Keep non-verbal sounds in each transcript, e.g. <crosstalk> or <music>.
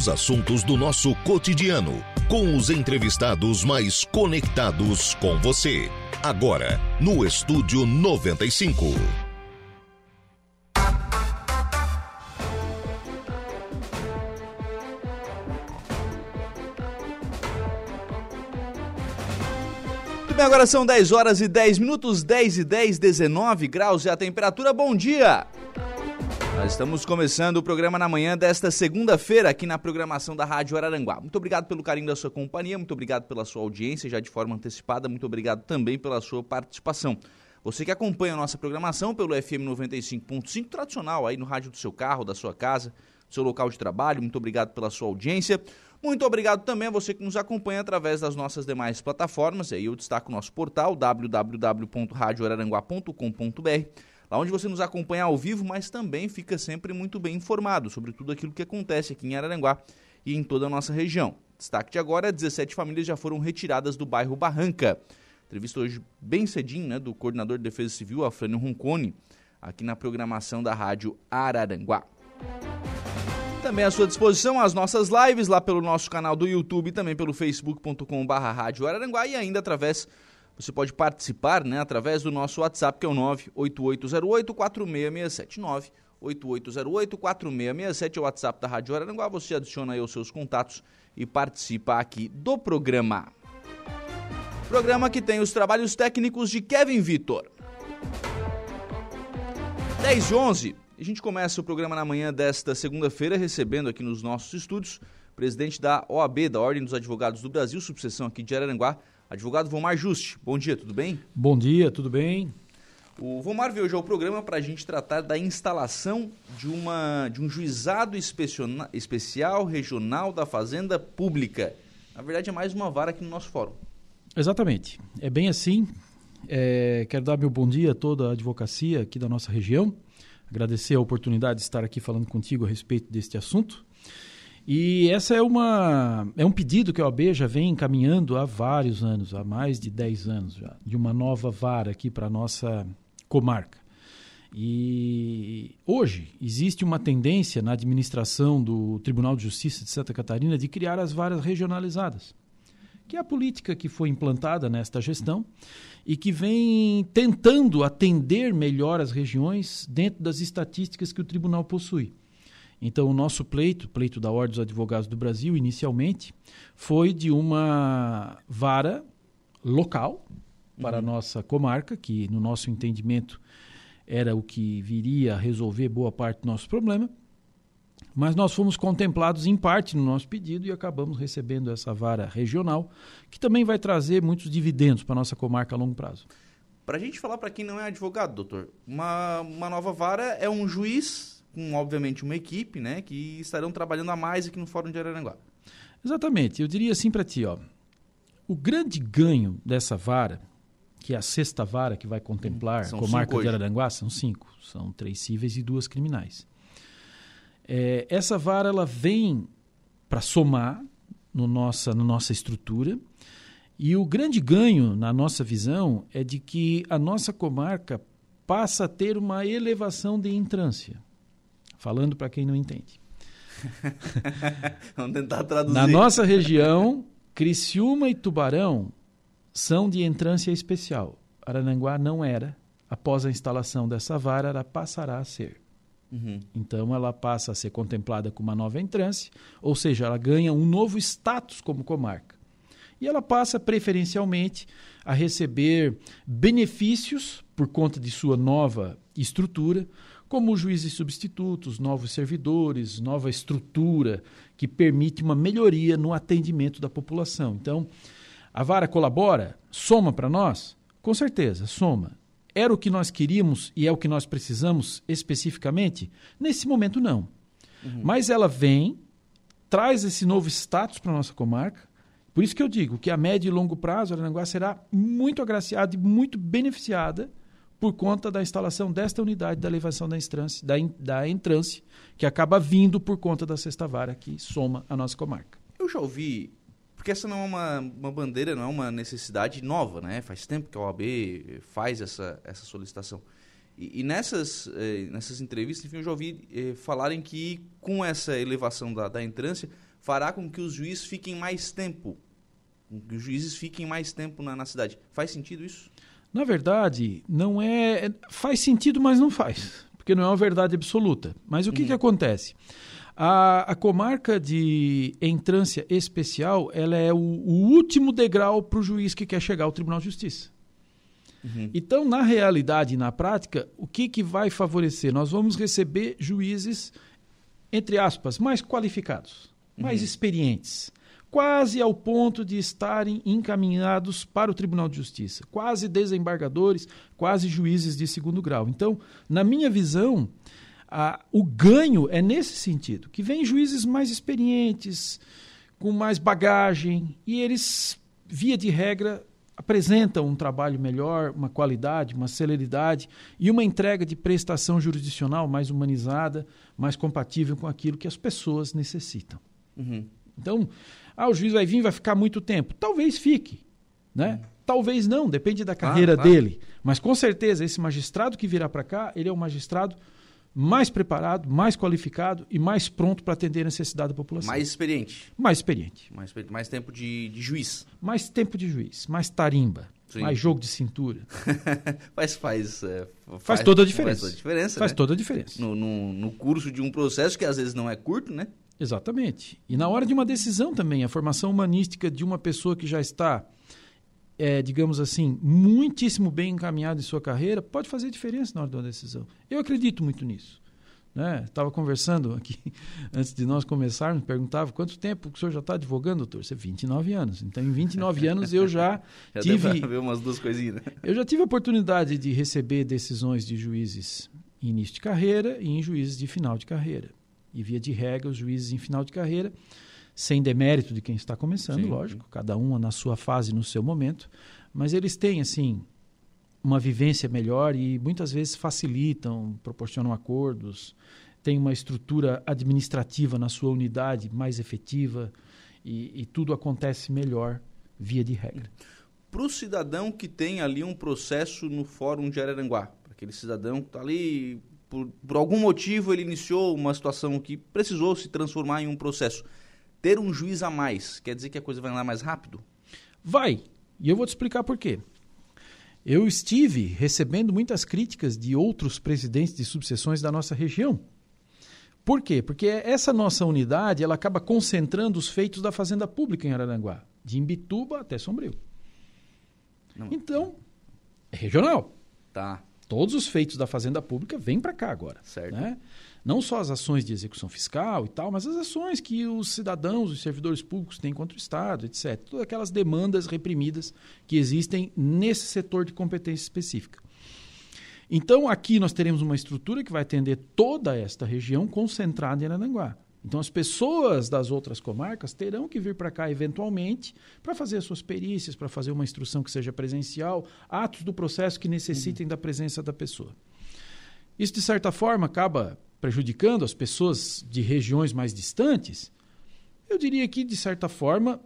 os assuntos do nosso cotidiano, com os entrevistados mais conectados com você. Agora, no Estúdio 95. Muito bem, agora são 10 horas e 10 minutos, 10 e 10, 19 graus e a temperatura. Bom dia! Nós estamos começando o programa na manhã desta segunda-feira aqui na programação da Rádio Araranguá. Muito obrigado pelo carinho da sua companhia, muito obrigado pela sua audiência já de forma antecipada, muito obrigado também pela sua participação. Você que acompanha a nossa programação pelo FM 95.5 tradicional aí no rádio do seu carro, da sua casa, do seu local de trabalho, muito obrigado pela sua audiência. Muito obrigado também a você que nos acompanha através das nossas demais plataformas. Aí eu destaco o nosso portal www.radioararanguá.com.br lá onde você nos acompanha ao vivo, mas também fica sempre muito bem informado sobre tudo aquilo que acontece aqui em Araranguá e em toda a nossa região. Destaque de agora, 17 famílias já foram retiradas do bairro Barranca. Entrevista hoje bem cedinho, né, do coordenador de Defesa Civil, Afrânio Roncone, aqui na programação da Rádio Araranguá. Também à sua disposição as nossas lives lá pelo nosso canal do YouTube também pelo facebook.com.br Rádio Araranguá e ainda através você pode participar né, através do nosso WhatsApp, que é o 98808-4667. 98808-4667 é o WhatsApp da Rádio Araranguá. Você adiciona aí os seus contatos e participa aqui do programa. Programa que tem os trabalhos técnicos de Kevin Vitor. 10 e 11. A gente começa o programa na manhã desta segunda-feira, recebendo aqui nos nossos estúdios o presidente da OAB, da Ordem dos Advogados do Brasil, subseção aqui de Araranguá, Advogado Vomar Juste, bom dia, tudo bem? Bom dia, tudo bem? O Vomar veio hoje ao programa para a gente tratar da instalação de, uma, de um juizado especial regional da Fazenda Pública. Na verdade, é mais uma vara aqui no nosso fórum. Exatamente. É bem assim. É, quero dar meu bom dia a toda a advocacia aqui da nossa região. Agradecer a oportunidade de estar aqui falando contigo a respeito deste assunto. E essa é uma é um pedido que a OAB já vem encaminhando há vários anos, há mais de 10 anos já, de uma nova vara aqui para a nossa comarca. E hoje existe uma tendência na administração do Tribunal de Justiça de Santa Catarina de criar as varas regionalizadas, que é a política que foi implantada nesta gestão e que vem tentando atender melhor as regiões dentro das estatísticas que o tribunal possui. Então, o nosso pleito, pleito da Ordem dos Advogados do Brasil, inicialmente, foi de uma vara local para uhum. a nossa comarca, que, no nosso entendimento, era o que viria a resolver boa parte do nosso problema. Mas nós fomos contemplados em parte no nosso pedido e acabamos recebendo essa vara regional, que também vai trazer muitos dividendos para a nossa comarca a longo prazo. Para a gente falar para quem não é advogado, doutor, uma, uma nova vara é um juiz com, obviamente, uma equipe, né, que estarão trabalhando a mais aqui no Fórum de Araranguá. Exatamente. Eu diria assim para ti, ó. O grande ganho dessa vara, que é a sexta vara que vai contemplar a comarca de Araranguá, são cinco. São três cíveis e duas criminais. É, essa vara ela vem para somar no nossa, na nossa estrutura. E o grande ganho, na nossa visão, é de que a nossa comarca passa a ter uma elevação de entrância. Falando para quem não entende. <laughs> Vamos tentar traduzir. Na nossa região, Criciúma e Tubarão são de entrância especial. Arananguá não era. Após a instalação dessa vara, ela passará a ser. Uhum. Então, ela passa a ser contemplada com uma nova entrância, ou seja, ela ganha um novo status como comarca. E ela passa preferencialmente a receber benefícios por conta de sua nova estrutura, como juízes substitutos, novos servidores, nova estrutura que permite uma melhoria no atendimento da população. Então, a vara colabora, soma para nós? Com certeza, soma. Era o que nós queríamos e é o que nós precisamos especificamente? Nesse momento, não. Uhum. Mas ela vem, traz esse novo status para a nossa comarca. Por isso que eu digo que a médio e longo prazo, a Aranaguá será muito agraciada e muito beneficiada por conta da instalação desta unidade da elevação da entrância, da, da entrância, que acaba vindo por conta da sexta vara que soma a nossa comarca. Eu já ouvi, porque essa não é uma, uma bandeira, não é uma necessidade nova, né? Faz tempo que a OAB faz essa, essa solicitação. E, e nessas, eh, nessas entrevistas, enfim, eu já ouvi eh, falarem que com essa elevação da, da entrância fará com que os juízes fiquem mais tempo, que os juízes fiquem mais tempo na, na cidade. Faz sentido isso? Na verdade, não é. Faz sentido, mas não faz, porque não é uma verdade absoluta. Mas o que, uhum. que acontece? A, a, comarca de entrância especial ela é o, o último degrau para o juiz que quer chegar ao Tribunal de Justiça. Uhum. Então, na realidade e na prática, o que, que vai favorecer? Nós vamos receber juízes, entre aspas, mais qualificados, uhum. mais experientes, quase ao ponto de estarem encaminhados para o Tribunal de Justiça, quase desembargadores, quase juízes de segundo grau. Então, na minha visão, a, o ganho é nesse sentido, que vem juízes mais experientes, com mais bagagem, e eles, via de regra, apresentam um trabalho melhor, uma qualidade, uma celeridade e uma entrega de prestação jurisdicional mais humanizada, mais compatível com aquilo que as pessoas necessitam. Uhum. Então, ah, o juiz vai vir vai ficar muito tempo. Talvez fique, né? Uhum. Talvez não, depende da carreira dele. Mas com certeza, esse magistrado que virá para cá, ele é um magistrado mais preparado, mais qualificado e mais pronto para atender a necessidade da população. Mais experiente. Mais experiente. Mais, mais tempo de, de juiz. Mais tempo de juiz, mais tarimba, Sim. mais jogo de cintura. <laughs> faz, faz, é, faz, faz, toda a diferença. Faz toda a diferença. Faz né? toda a diferença. No, no, no curso de um processo que às vezes não é curto, né? Exatamente. E na hora de uma decisão também, a formação humanística de uma pessoa que já está é, digamos assim, muitíssimo bem encaminhado em sua carreira, pode fazer diferença na hora de uma decisão. Eu acredito muito nisso. Estava né? conversando aqui, <laughs> antes de nós começarmos, perguntava quanto tempo o senhor já está advogando, doutor? Você 29 anos. Então, em 29 anos eu já, <laughs> já tive... ver umas duas coisinhas, né? Eu já tive a oportunidade de receber decisões de juízes em início de carreira e em juízes de final de carreira. E, via de regra, os juízes em final de carreira sem demérito de quem está começando, Sim. lógico, cada um na sua fase, no seu momento, mas eles têm, assim, uma vivência melhor e muitas vezes facilitam, proporcionam acordos, têm uma estrutura administrativa na sua unidade mais efetiva e, e tudo acontece melhor via de regra. Para o cidadão que tem ali um processo no Fórum de Araranguá, aquele cidadão que está ali, por, por algum motivo ele iniciou uma situação que precisou se transformar em um processo ter um juiz a mais quer dizer que a coisa vai andar mais rápido? Vai. E eu vou te explicar por quê. Eu estive recebendo muitas críticas de outros presidentes de subseções da nossa região. Por quê? Porque essa nossa unidade ela acaba concentrando os feitos da Fazenda Pública em Araranguá, de Imbituba até Sombrio. Não. Então, é regional. Tá. Todos os feitos da Fazenda Pública vêm para cá agora. Certo. Né? não só as ações de execução fiscal e tal, mas as ações que os cidadãos, os servidores públicos têm contra o Estado, etc. Todas aquelas demandas reprimidas que existem nesse setor de competência específica. Então, aqui nós teremos uma estrutura que vai atender toda esta região concentrada em Arananguá. Então, as pessoas das outras comarcas terão que vir para cá eventualmente para fazer as suas perícias, para fazer uma instrução que seja presencial, atos do processo que necessitem uhum. da presença da pessoa. Isso, de certa forma, acaba prejudicando as pessoas de regiões mais distantes, eu diria que, de certa forma,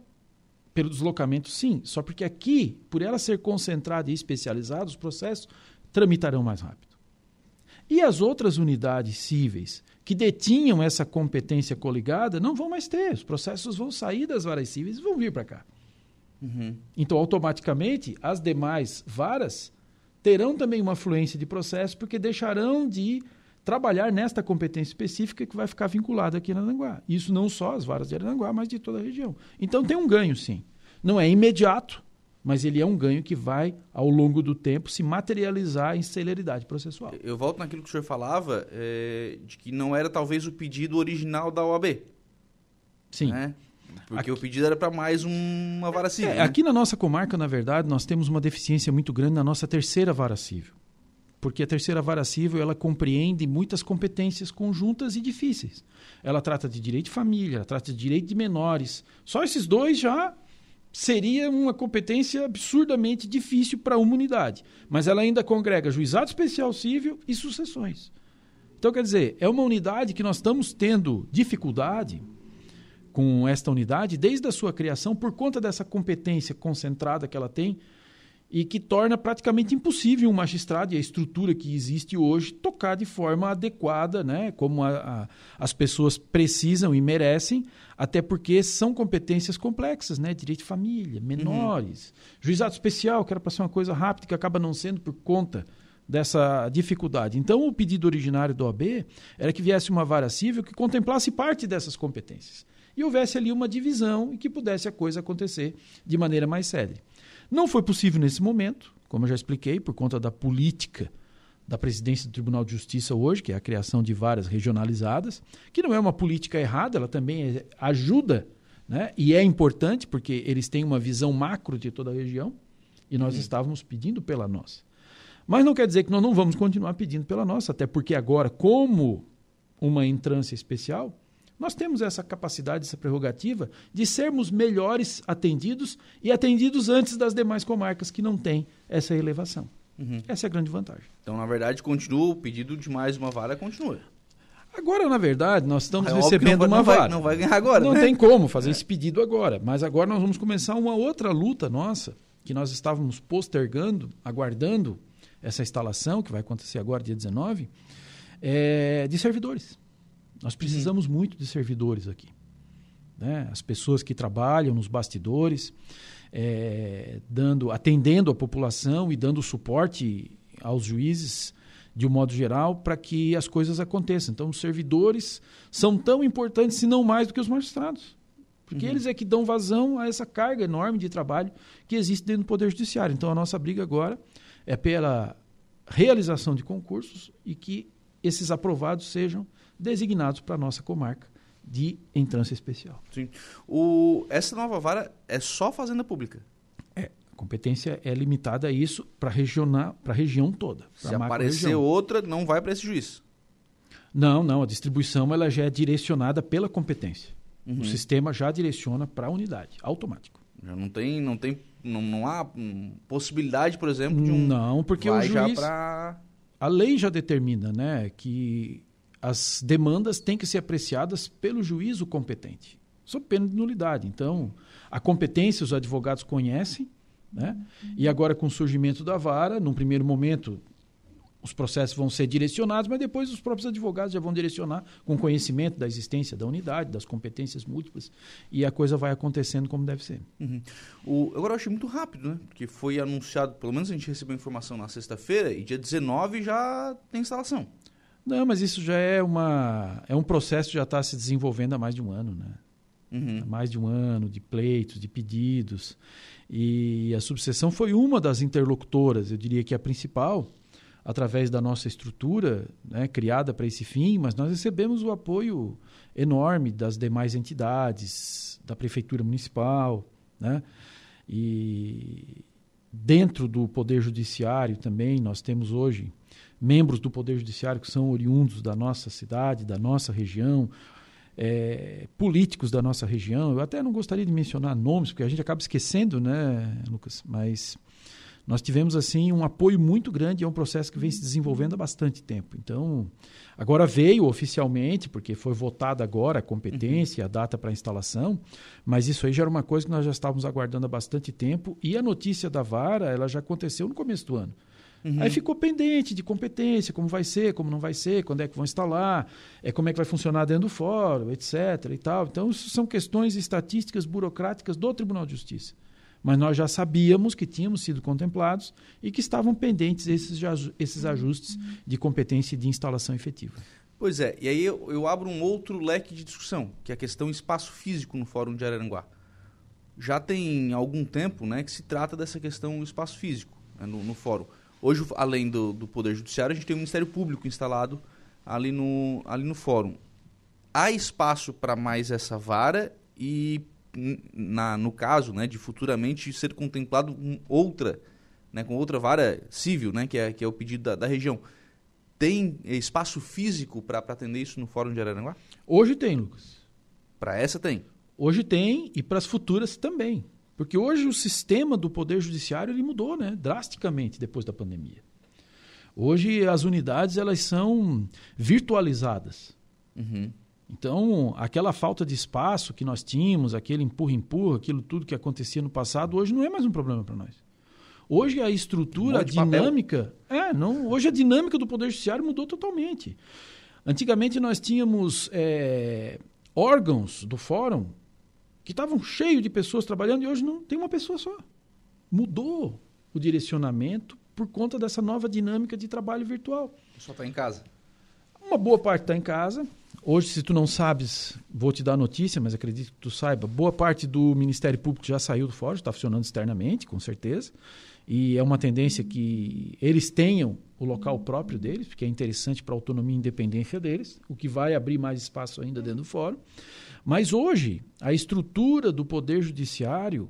pelo deslocamento, sim. Só porque aqui, por ela ser concentrada e especializada, os processos tramitarão mais rápido. E as outras unidades cíveis que detinham essa competência coligada não vão mais ter. Os processos vão sair das varas cíveis e vão vir para cá. Uhum. Então, automaticamente, as demais varas terão também uma fluência de processo, porque deixarão de trabalhar nesta competência específica que vai ficar vinculada aqui na Aranguá. Isso não só as varas de Aranguá, mas de toda a região. Então tem um ganho, sim. Não é imediato, mas ele é um ganho que vai, ao longo do tempo, se materializar em celeridade processual. Eu volto naquilo que o senhor falava, é, de que não era talvez o pedido original da OAB. Sim. Né? Porque aqui, o pedido era para mais uma vara civil. É, né? Aqui na nossa comarca, na verdade, nós temos uma deficiência muito grande na nossa terceira vara civil porque a terceira vara civil ela compreende muitas competências conjuntas e difíceis. Ela trata de direito de família, ela trata de direito de menores. Só esses dois já seria uma competência absurdamente difícil para uma unidade. Mas ela ainda congrega juizado especial civil e sucessões. Então, quer dizer, é uma unidade que nós estamos tendo dificuldade com esta unidade desde a sua criação por conta dessa competência concentrada que ela tem e que torna praticamente impossível um magistrado e a estrutura que existe hoje tocar de forma adequada, né, como a, a, as pessoas precisam e merecem, até porque são competências complexas, né, direito de família, menores, uhum. juizado especial, que era para ser uma coisa rápida, que acaba não sendo por conta dessa dificuldade. Então, o pedido originário do OAB era que viesse uma vara civil que contemplasse parte dessas competências e houvesse ali uma divisão e que pudesse a coisa acontecer de maneira mais séria. Não foi possível nesse momento, como eu já expliquei, por conta da política da presidência do Tribunal de Justiça hoje, que é a criação de varas regionalizadas, que não é uma política errada, ela também é, ajuda né? e é importante, porque eles têm uma visão macro de toda a região, e nós uhum. estávamos pedindo pela nossa. Mas não quer dizer que nós não vamos continuar pedindo pela nossa, até porque agora, como uma entrância especial, nós temos essa capacidade, essa prerrogativa de sermos melhores atendidos e atendidos antes das demais comarcas que não têm essa elevação. Uhum. Essa é a grande vantagem. Então, na verdade, continua o pedido de mais uma vara, continua. Agora, na verdade, nós estamos é recebendo uma vara. Vai, não vai ganhar agora. Não né? tem como fazer é. esse pedido agora. Mas agora nós vamos começar uma outra luta nossa, que nós estávamos postergando, aguardando essa instalação, que vai acontecer agora, dia 19, é, de servidores. Nós uhum. precisamos uhum. muito de servidores aqui. Né? As pessoas que trabalham nos bastidores, é, dando, atendendo a população e dando suporte aos juízes de um modo geral para que as coisas aconteçam. Então, os servidores são tão importantes, se não mais, do que os magistrados. Porque uhum. eles é que dão vazão a essa carga enorme de trabalho que existe dentro do Poder Judiciário. Então, a nossa briga agora é pela realização de concursos e que esses aprovados sejam designados para a nossa comarca de entrância especial. Sim. O, essa nova vara é só fazenda pública? É. A competência é limitada a isso para a região toda. Se aparecer outra, não vai para esse juiz? Não, não. A distribuição ela já é direcionada pela competência. Uhum. O sistema já direciona para a unidade, automático. Já não tem, não tem, não, não há possibilidade, por exemplo, de um. Não, porque o juiz. Pra... A lei já determina, né, que as demandas têm que ser apreciadas pelo juízo competente, sob pena de nulidade. Então, a competência os advogados conhecem, né? e agora com o surgimento da vara, num primeiro momento, os processos vão ser direcionados, mas depois os próprios advogados já vão direcionar com conhecimento da existência da unidade, das competências múltiplas, e a coisa vai acontecendo como deve ser. Uhum. O, agora eu achei muito rápido, né? Porque foi anunciado, pelo menos a gente recebeu informação na sexta-feira, e dia 19 já tem instalação. Não, mas isso já é uma é um processo que já está se desenvolvendo há mais de um ano, né? Uhum. Há mais de um ano de pleitos, de pedidos. E a subseção foi uma das interlocutoras, eu diria que a principal, através da nossa estrutura né, criada para esse fim, mas nós recebemos o apoio enorme das demais entidades, da Prefeitura Municipal, né? E dentro do Poder Judiciário também, nós temos hoje membros do Poder Judiciário que são oriundos da nossa cidade, da nossa região, é, políticos da nossa região. Eu até não gostaria de mencionar nomes, porque a gente acaba esquecendo, né, Lucas? Mas nós tivemos assim um apoio muito grande é um processo que vem se desenvolvendo há bastante tempo. Então, agora veio oficialmente, porque foi votada agora a competência, uhum. a data para a instalação, mas isso aí já era uma coisa que nós já estávamos aguardando há bastante tempo e a notícia da vara, ela já aconteceu no começo do ano. Uhum. Aí ficou pendente de competência, como vai ser, como não vai ser, quando é que vão instalar, é, como é que vai funcionar dentro do fórum, etc. e tal. Então, isso são questões estatísticas burocráticas do Tribunal de Justiça. Mas nós já sabíamos que tínhamos sido contemplados e que estavam pendentes esses, esses ajustes de competência e de instalação efetiva. Pois é, e aí eu, eu, abro um outro leque de discussão, que é a questão espaço físico no Fórum de Araranguá. Já tem algum tempo né, que se trata dessa questão espaço físico né, no, no fórum. Hoje, além do, do Poder Judiciário, a gente tem o Ministério Público instalado ali no, ali no fórum. Há espaço para mais essa vara e, na, no caso né, de futuramente ser contemplado com outra, né, com outra vara civil, né, que, é, que é o pedido da, da região. Tem espaço físico para atender isso no Fórum de Araranguá? Hoje tem, Lucas. Para essa tem? Hoje tem e para as futuras também. Porque hoje o sistema do Poder Judiciário ele mudou né, drasticamente depois da pandemia. Hoje as unidades elas são virtualizadas. Uhum. Então, aquela falta de espaço que nós tínhamos, aquele empurra-empurra, aquilo tudo que acontecia no passado, hoje não é mais um problema para nós. Hoje a estrutura, um a dinâmica. É, não, hoje a dinâmica do Poder Judiciário mudou totalmente. Antigamente nós tínhamos é, órgãos do fórum que estavam cheios de pessoas trabalhando e hoje não tem uma pessoa só. Mudou o direcionamento por conta dessa nova dinâmica de trabalho virtual. Só está em casa. Uma boa parte está em casa. Hoje, se tu não sabes, vou te dar a notícia, mas acredito que tu saiba, boa parte do Ministério Público já saiu do fórum, está funcionando externamente, com certeza. E é uma tendência que eles tenham o local próprio deles, porque é interessante para a autonomia e independência deles, o que vai abrir mais espaço ainda dentro do fórum. Mas hoje, a estrutura do Poder Judiciário,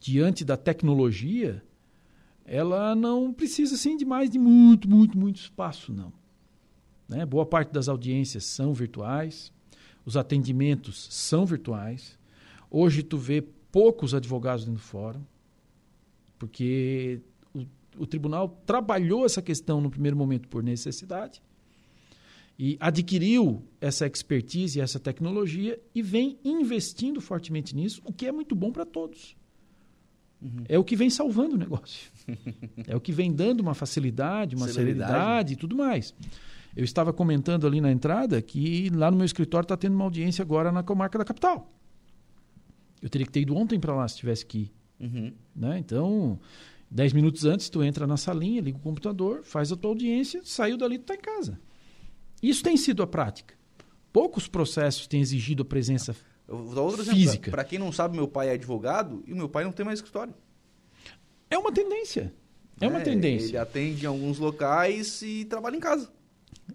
diante da tecnologia, ela não precisa assim, de mais de muito, muito, muito espaço, não. Né? Boa parte das audiências são virtuais, os atendimentos são virtuais. Hoje tu vê poucos advogados dentro do fórum, porque o, o tribunal trabalhou essa questão no primeiro momento por necessidade e adquiriu essa expertise e essa tecnologia e vem investindo fortemente nisso, o que é muito bom para todos. Uhum. É o que vem salvando o negócio. <laughs> é o que vem dando uma facilidade, uma celeridade e tudo mais. Eu estava comentando ali na entrada que lá no meu escritório está tendo uma audiência agora na comarca da capital. Eu teria que ter ido ontem para lá se tivesse que ir. Uhum. Né? Então, dez minutos antes, tu entra na salinha, liga o computador, faz a tua audiência, saiu dali, tu está em casa. Isso tem sido a prática. Poucos processos têm exigido a presença física. Para quem não sabe, meu pai é advogado e meu pai não tem mais escritório. É uma tendência. É, é uma tendência. Ele atende em alguns locais e trabalha em casa.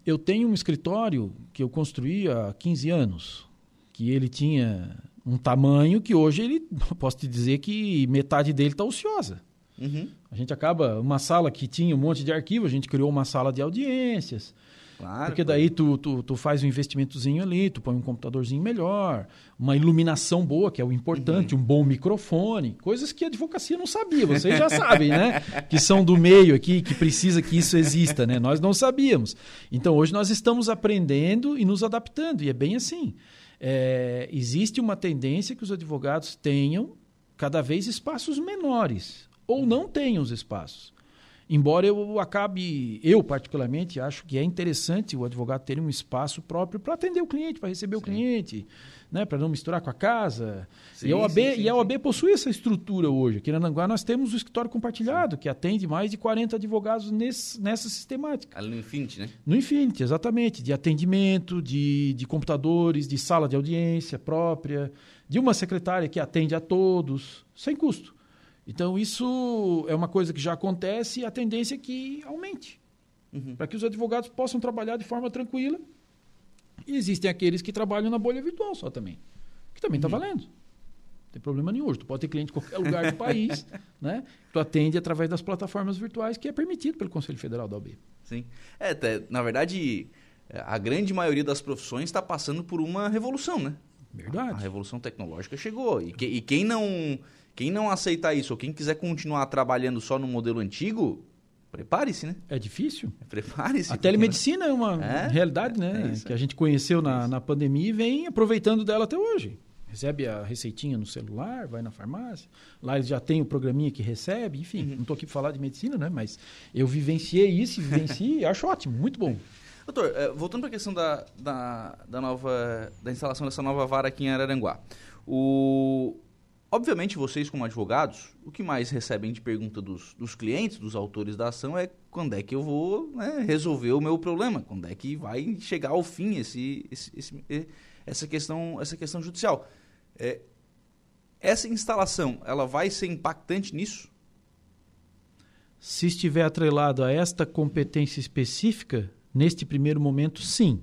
Eu tenho um escritório que eu construí há 15 anos, que ele tinha um tamanho que hoje ele, <laughs> posso te dizer que metade dele está ociosa. Uhum. A gente acaba, uma sala que tinha um monte de arquivo, a gente criou uma sala de audiências. Claro, porque daí tu, tu, tu, faz um investimentozinho ali, tu põe um computadorzinho melhor, uma iluminação boa, que é o importante, uhum. um bom microfone, coisas que a advocacia não sabia, vocês já sabem, né? <laughs> Que são do meio aqui, que precisa que isso exista, né? Nós não sabíamos. Então hoje nós estamos aprendendo e nos adaptando, e é bem assim. É, existe uma tendência que os advogados tenham cada vez espaços menores, ou não tenham os espaços. Embora eu acabe, eu particularmente, acho que é interessante o advogado ter um espaço próprio para atender o cliente, para receber sim. o cliente, né, para não misturar com a casa. Sim, e, a OAB, sim, e a OAB possui essa estrutura hoje. Aqui na Nanguá nós temos o escritório compartilhado, que atende mais de 40 advogados nesse, nessa sistemática. Ali no Infinity, né? No Infinity, exatamente. De atendimento, de, de computadores, de sala de audiência própria, de uma secretária que atende a todos, sem custo. Então, isso é uma coisa que já acontece e a tendência é que aumente. Uhum. Para que os advogados possam trabalhar de forma tranquila. E existem aqueles que trabalham na bolha virtual só também. Que também está uhum. valendo. Não tem problema nenhum. Tu pode ter cliente em qualquer lugar do país. <laughs> né? Tu atende através das plataformas virtuais, que é permitido pelo Conselho Federal da OAB. Sim. É, na verdade, a grande maioria das profissões está passando por uma revolução, né? Verdade. A, a revolução tecnológica chegou. E, que, e quem não quem não aceitar isso, ou quem quiser continuar trabalhando só no modelo antigo, prepare-se, né? É difícil. Prepare-se. A telemedicina é uma é? realidade, né? É que a gente conheceu na, na pandemia e vem aproveitando dela até hoje. Recebe a receitinha no celular, vai na farmácia. Lá ele já tem o programinha que recebe, enfim. Uhum. Não estou aqui para falar de medicina, né? Mas eu vivenciei isso, vivenciei e acho ótimo, muito bom. <laughs> Doutor, eh, voltando para a questão da, da, da, nova, da instalação dessa nova vara aqui em Araranguá. O, Obviamente, vocês, como advogados, o que mais recebem de pergunta dos, dos clientes, dos autores da ação, é quando é que eu vou né, resolver o meu problema, quando é que vai chegar ao fim esse, esse, esse essa, questão, essa questão judicial. É, essa instalação, ela vai ser impactante nisso? Se estiver atrelado a esta competência específica, neste primeiro momento, sim.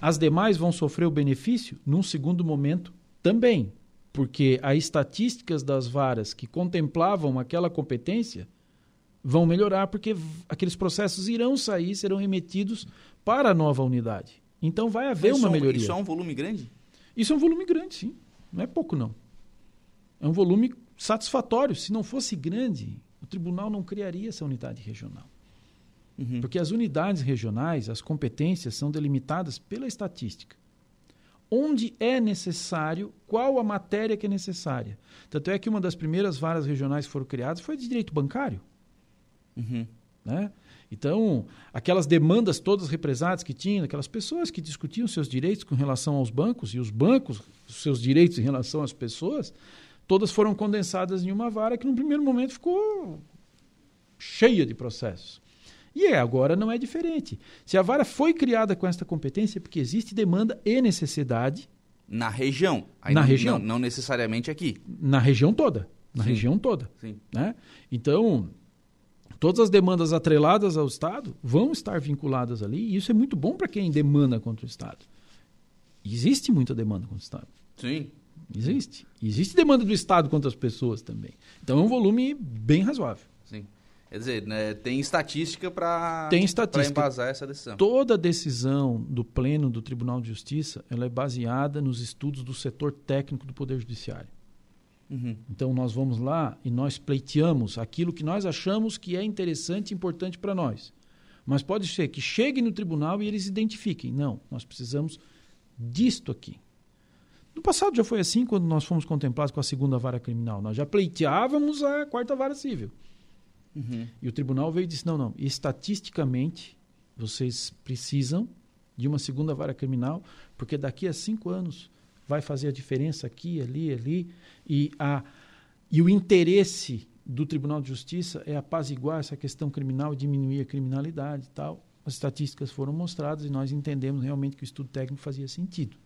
As demais vão sofrer o benefício num segundo momento também, porque as estatísticas das varas que contemplavam aquela competência vão melhorar, porque aqueles processos irão sair, serão remetidos para a nova unidade. Então vai haver Mas uma isso melhoria. Isso é um volume grande? Isso é um volume grande, sim. Não é pouco, não. É um volume satisfatório. Se não fosse grande, o tribunal não criaria essa unidade regional. Uhum. Porque as unidades regionais, as competências são delimitadas pela estatística. Onde é necessário, qual a matéria que é necessária. Tanto é que uma das primeiras varas regionais que foram criadas foi de direito bancário. Uhum. Né? Então, aquelas demandas todas represadas que tinham, aquelas pessoas que discutiam seus direitos com relação aos bancos e os bancos, seus direitos em relação às pessoas, todas foram condensadas em uma vara que, no primeiro momento, ficou cheia de processos. E agora não é diferente. Se a vara foi criada com esta competência, é porque existe demanda e necessidade. Na região. Aí na não, região. Não, não, necessariamente aqui. Na região toda. Na Sim. região toda. Sim. Né? Então, todas as demandas atreladas ao Estado vão estar vinculadas ali, e isso é muito bom para quem demanda contra o Estado. Existe muita demanda contra o Estado. Sim. Existe. Existe demanda do Estado contra as pessoas também. Então é um volume bem razoável. Quer dizer, né, tem estatística para embasar essa decisão. Toda decisão do Pleno do Tribunal de Justiça ela é baseada nos estudos do setor técnico do Poder Judiciário. Uhum. Então nós vamos lá e nós pleiteamos aquilo que nós achamos que é interessante e importante para nós. Mas pode ser que chegue no tribunal e eles identifiquem. Não, nós precisamos disto aqui. No passado já foi assim quando nós fomos contemplados com a segunda vara criminal. Nós já pleiteávamos a quarta vara civil. Uhum. E o tribunal veio e disse: não, não, estatisticamente vocês precisam de uma segunda vara criminal, porque daqui a cinco anos vai fazer a diferença aqui, ali, ali. E, a, e o interesse do Tribunal de Justiça é apaziguar essa questão criminal e diminuir a criminalidade e tal. As estatísticas foram mostradas e nós entendemos realmente que o estudo técnico fazia sentido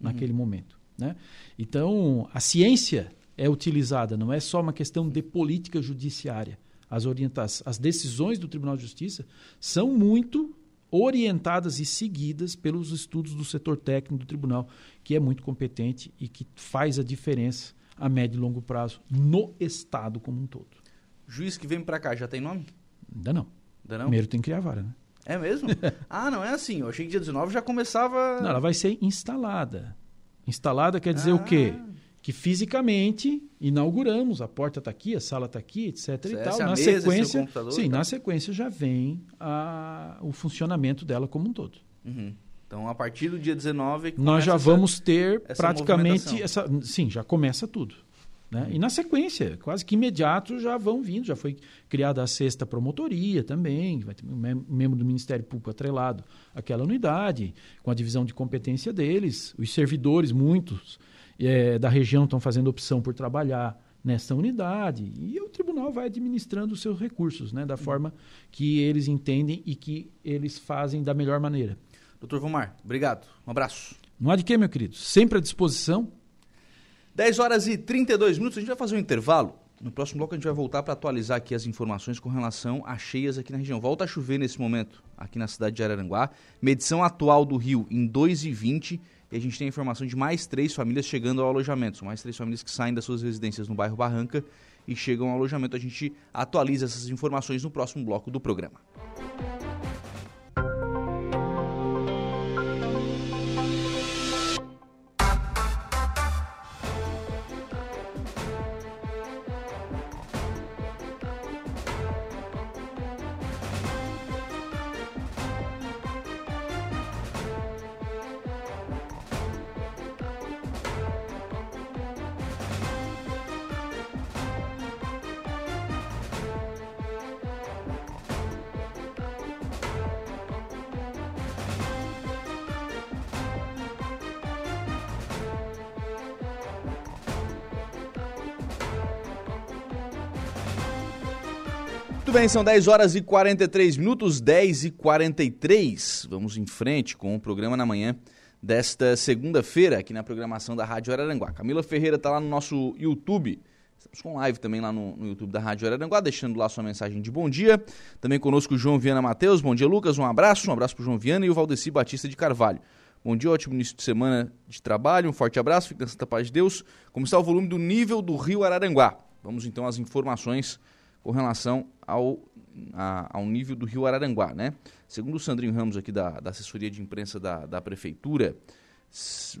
naquele momento. Né? Então, a ciência é utilizada, não é só uma questão de política judiciária. As, orientas, as decisões do Tribunal de Justiça são muito orientadas e seguidas pelos estudos do setor técnico do tribunal, que é muito competente e que faz a diferença a médio e longo prazo no Estado como um todo. Juiz que vem para cá já tem nome? Ainda não. Ainda não? Primeiro tem que criar a vara, né? É mesmo? <laughs> ah, não é assim. Eu achei que dia 19 já começava. Não, ela vai ser instalada. Instalada quer dizer Ah. o quê? Que fisicamente inauguramos, a porta está aqui, a sala está aqui, etc. e tal. Na mesa, sequência, sim, na sequência já vem a- o funcionamento dela como um todo. Uhum. Então, a partir do dia 19. que Nós já começa essa- vamos ter essa praticamente essa, sim, já começa tudo. Né? E na sequência, quase que imediato já vão vindo, já foi criada a sexta promotoria também, vai ter um mem- membro do Ministério Público atrelado àquela unidade, com a divisão de competência deles, os servidores, muitos eh, da região estão fazendo opção por trabalhar nessa unidade, e o tribunal vai administrando os seus recursos, né, da forma que eles entendem e que eles fazem da melhor maneira. Doutor Vomar, obrigado. Um abraço. Não há de quê, meu querido? Sempre à disposição. 10 horas e 32 minutos, a gente vai fazer um intervalo. No próximo bloco a gente vai voltar para atualizar aqui as informações com relação a cheias aqui na região. Volta a chover nesse momento aqui na cidade de Araranguá. Medição atual do rio em 2,20 e a gente tem a informação de mais três famílias chegando ao alojamento. São mais três famílias que saem das suas residências no bairro Barranca e chegam ao alojamento. A gente atualiza essas informações no próximo bloco do programa. Bem, são 10 horas e 43 minutos, 10 e 43. Vamos em frente com o programa na manhã desta segunda-feira, aqui na programação da Rádio Araranguá. Camila Ferreira está lá no nosso YouTube. Estamos com live também lá no, no YouTube da Rádio Araranguá, deixando lá sua mensagem de bom dia. Também conosco o João Viana Matheus. Bom dia, Lucas. Um abraço. Um abraço para o João Viana e o Valdeci Batista de Carvalho. Bom dia, ótimo início de semana de trabalho. Um forte abraço. Fique na Santa Paz de Deus. Como está o volume do nível do rio Araranguá? Vamos então às informações com relação ao, a- ao nível do rio Araranguá, né? Segundo o Sandrinho Ramos aqui da, da assessoria de imprensa da, da prefeitura,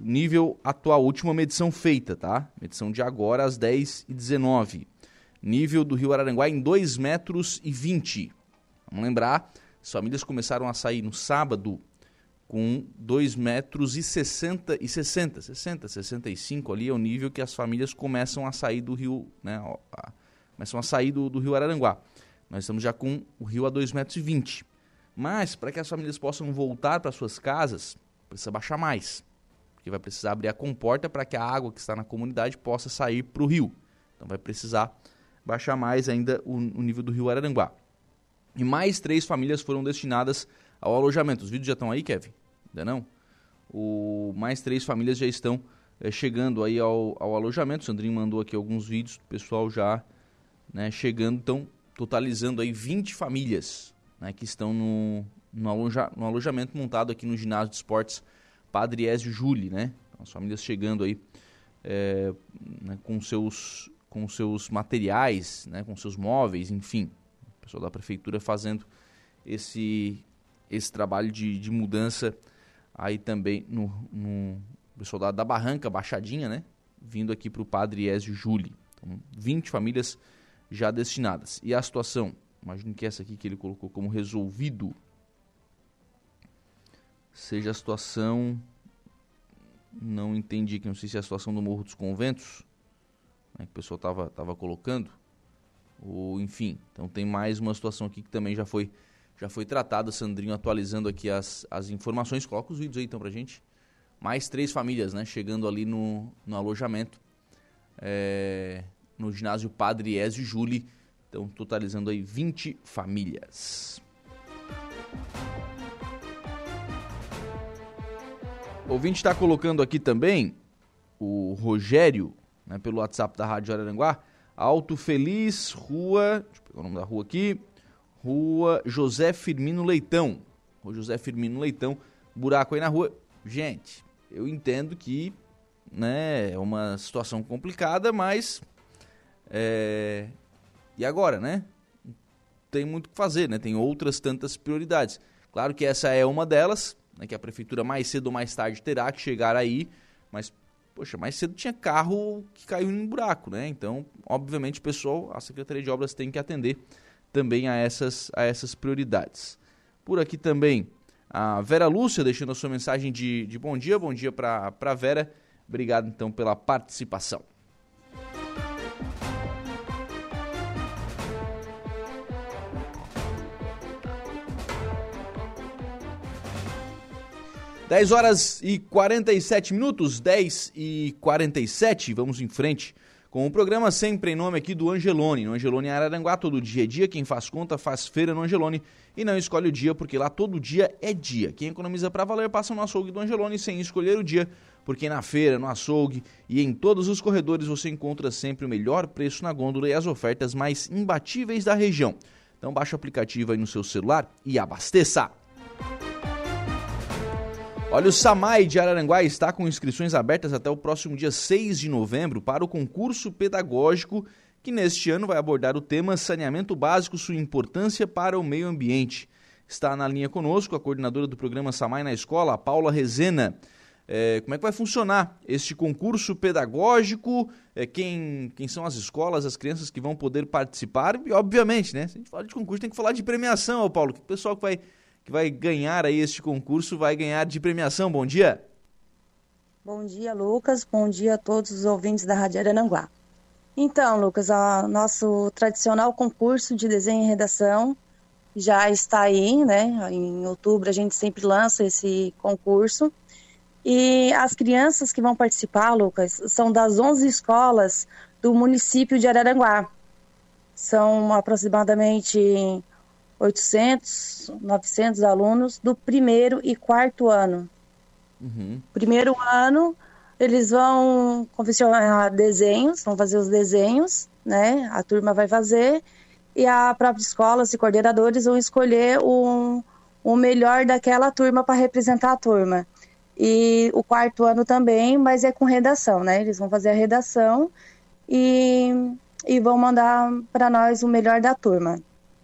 nível atual, última medição feita, tá? Medição de agora às 10h19. Nível do rio Araranguá em 2 metros e 20. Vamos lembrar, as famílias começaram a sair no sábado com 2 metros e 60, e 60, 60, 65 ali é o nível que as famílias começam a sair do rio, né, começam a sair do, do rio Araranguá. Nós estamos já com o rio a 2,20 metros. 20. Mas, para que as famílias possam voltar para suas casas, precisa baixar mais. Porque vai precisar abrir a comporta para que a água que está na comunidade possa sair para o rio. Então vai precisar baixar mais ainda o, o nível do rio Araranguá. E mais três famílias foram destinadas ao alojamento. Os vídeos já estão aí, Kevin? Ainda não? O, mais três famílias já estão é, chegando aí ao, ao alojamento. O Sandrinho mandou aqui alguns vídeos, o pessoal já né, chegando, então totalizando aí 20 famílias né, que estão no, no, aloja, no, alojamento montado aqui no ginásio de esportes Padre Ezio Júli, né? Então, as famílias chegando aí é, né, com seus com seus materiais, né, com seus móveis, enfim. O pessoal da prefeitura fazendo esse, esse trabalho de, de mudança aí também no, no pessoal da, da Barranca, Baixadinha, né? Vindo aqui para o Padre Ezio Júli. Então, 20 famílias já destinadas. E a situação, imagino que essa aqui que ele colocou como resolvido, seja a situação, não entendi aqui, não sei se é a situação do Morro dos Conventos, né, que o pessoal estava tava colocando, ou enfim, então tem mais uma situação aqui que também já foi já foi tratada, Sandrinho atualizando aqui as, as informações, coloca os vídeos aí então pra gente, mais três famílias, né, chegando ali no, no alojamento, é, no ginásio Padre Ezio Júli, então totalizando aí 20 famílias. O ouvinte está colocando aqui também o Rogério né, pelo WhatsApp da Rádio Araranguá. Alto Feliz, rua. Deixa eu pegar o nome da rua aqui. Rua José Firmino Leitão. Rua José Firmino Leitão. Buraco aí na rua. Gente, eu entendo que né, é uma situação complicada, mas. É... E agora, né? Tem muito o que fazer, né? Tem outras tantas prioridades. Claro que essa é uma delas, né, que a prefeitura mais cedo ou mais tarde terá que chegar aí, mas poxa, mais cedo tinha carro que caiu em um buraco, né? Então, obviamente, o pessoal, a Secretaria de Obras tem que atender também a essas, a essas prioridades. Por aqui também, a Vera Lúcia deixando a sua mensagem de, de bom dia, bom dia para a Vera. Obrigado, então, pela participação. 10 horas e 47 minutos, 10 e 47, vamos em frente com o programa sempre em nome aqui do Angelone. No Angelone Araranguá, todo dia é dia, quem faz conta faz feira no Angelone e não escolhe o dia, porque lá todo dia é dia. Quem economiza para valer passa no açougue do Angelone sem escolher o dia, porque na feira, no açougue e em todos os corredores você encontra sempre o melhor preço na gôndola e as ofertas mais imbatíveis da região. Então baixe o aplicativo aí no seu celular e abasteça! Olha, o SAMAI de Araranguá está com inscrições abertas até o próximo dia 6 de novembro para o concurso pedagógico que neste ano vai abordar o tema Saneamento Básico, sua importância para o meio ambiente. Está na linha conosco a coordenadora do programa SAMAI na escola, Paula Rezena. É, como é que vai funcionar este concurso pedagógico? É, quem, quem são as escolas, as crianças que vão poder participar? E, obviamente, né? Se a gente fala de concurso, tem que falar de premiação, Paulo. O pessoal que vai que vai ganhar aí este concurso vai ganhar de premiação. Bom dia. Bom dia, Lucas. Bom dia a todos os ouvintes da Rádio Arananguá. Então, Lucas, o nosso tradicional concurso de desenho e redação já está aí, né? Em outubro a gente sempre lança esse concurso. E as crianças que vão participar, Lucas, são das 11 escolas do município de Araranguá. São aproximadamente 800, 900 alunos do primeiro e quarto ano. Uhum. Primeiro ano, eles vão confeccionar desenhos, vão fazer os desenhos, né? A turma vai fazer e a própria escola, os coordenadores vão escolher o, o melhor daquela turma para representar a turma. E o quarto ano também, mas é com redação, né? Eles vão fazer a redação e, e vão mandar para nós o melhor da turma.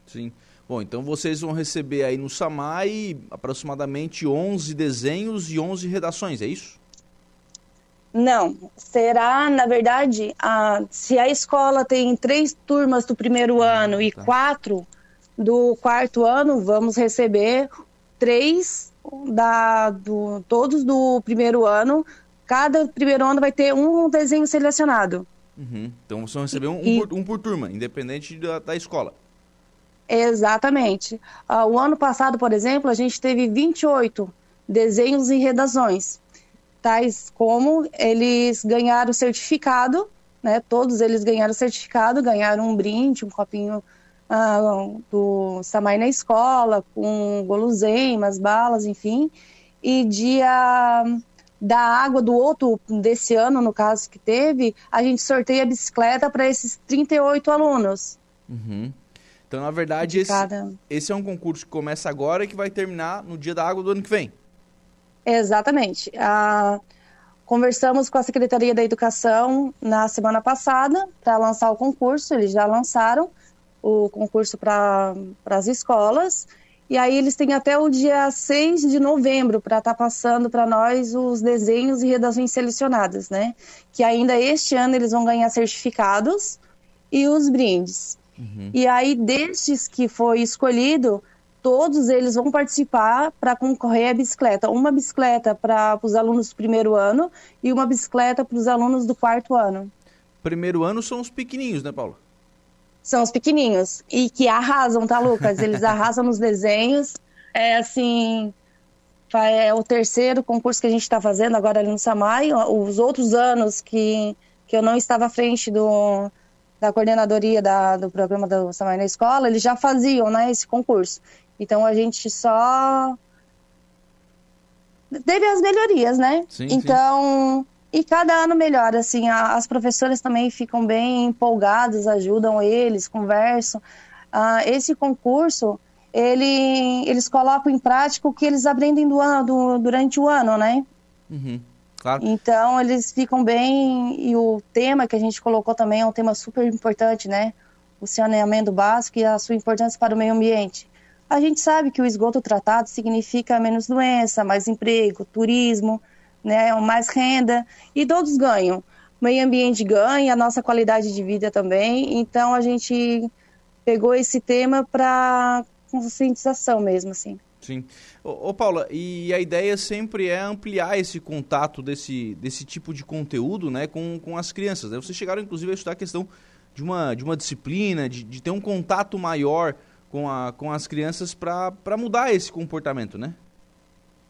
Sim. Bom, então vocês vão receber aí no SAMAI aproximadamente 11 desenhos e 11 redações, é isso? Não, será, na verdade, a, se a escola tem três turmas do primeiro ah, ano e tá. quatro do quarto ano, vamos receber três da, do, todos do primeiro ano, cada primeiro ano vai ter um desenho selecionado. Uhum. Então vocês vão receber um, e, um, por, um, por, turma, independente da, da escola. Exatamente. Uh, o ano passado, por exemplo, a gente teve 28 desenhos e redações, tais como eles ganharam certificado, né? Todos eles ganharam certificado, ganharam um brinde, um copinho uh, do Samai na escola, com guloseimas, balas, enfim. E dia da água do outro, desse ano, no caso que teve, a gente sorteia a bicicleta para esses 38 alunos. Uhum. Então, na verdade, esse, esse é um concurso que começa agora e que vai terminar no dia da água do ano que vem. Exatamente. Ah, conversamos com a Secretaria da Educação na semana passada para lançar o concurso, eles já lançaram o concurso para as escolas e aí eles têm até o dia 6 de novembro para estar tá passando para nós os desenhos e redações selecionadas, né? Que ainda este ano eles vão ganhar certificados e os brindes. Uhum. E aí, destes que foi escolhido, todos eles vão participar para concorrer à bicicleta. Uma bicicleta para os alunos do primeiro ano e uma bicicleta para os alunos do quarto ano. Primeiro ano são os pequenininhos, né, Paulo? são os pequenininhos. E que arrasam, tá, Lucas? Eles <laughs> arrasam nos desenhos. É assim. É o terceiro concurso que a gente está fazendo agora ali no Samai. Os outros anos que, que eu não estava à frente do, da coordenadoria da, do programa do Samai na escola, eles já faziam né, esse concurso. Então a gente só teve as melhorias, né? Sim, então, sim. E cada ano melhora, assim, a, as professoras também ficam bem empolgadas, ajudam eles, conversam. Uh, esse concurso, ele, eles colocam em prática o que eles aprendem do ano, do, durante o ano, né? Uhum, claro. Então, eles ficam bem, e o tema que a gente colocou também é um tema super importante, né? O saneamento básico e a sua importância para o meio ambiente. A gente sabe que o esgoto tratado significa menos doença, mais emprego, turismo, né? Mais renda e todos ganham. O meio ambiente ganha, a nossa qualidade de vida também. Então a gente pegou esse tema para conscientização mesmo, assim. Sim. Ô, ô, Paula, e a ideia sempre é ampliar esse contato desse, desse tipo de conteúdo né, com, com as crianças. Né? Vocês chegaram, inclusive, a estudar a questão de uma, de uma disciplina, de, de ter um contato maior com, a, com as crianças para mudar esse comportamento, né?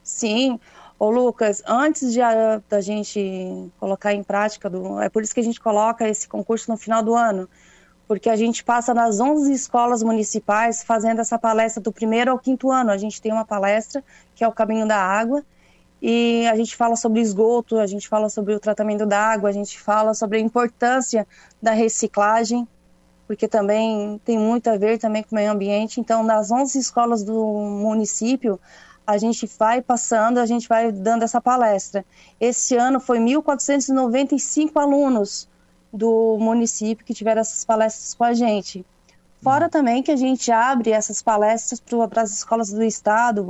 Sim. Ô Lucas, antes de a, da gente colocar em prática, do, é por isso que a gente coloca esse concurso no final do ano, porque a gente passa nas 11 escolas municipais fazendo essa palestra do primeiro ao quinto ano. A gente tem uma palestra que é o Caminho da Água, e a gente fala sobre esgoto, a gente fala sobre o tratamento da água, a gente fala sobre a importância da reciclagem, porque também tem muito a ver também com o meio ambiente. Então, nas 11 escolas do município, a gente vai passando, a gente vai dando essa palestra. Esse ano foi 1.495 alunos do município que tiveram essas palestras com a gente. Fora uhum. também que a gente abre essas palestras para as escolas do estado,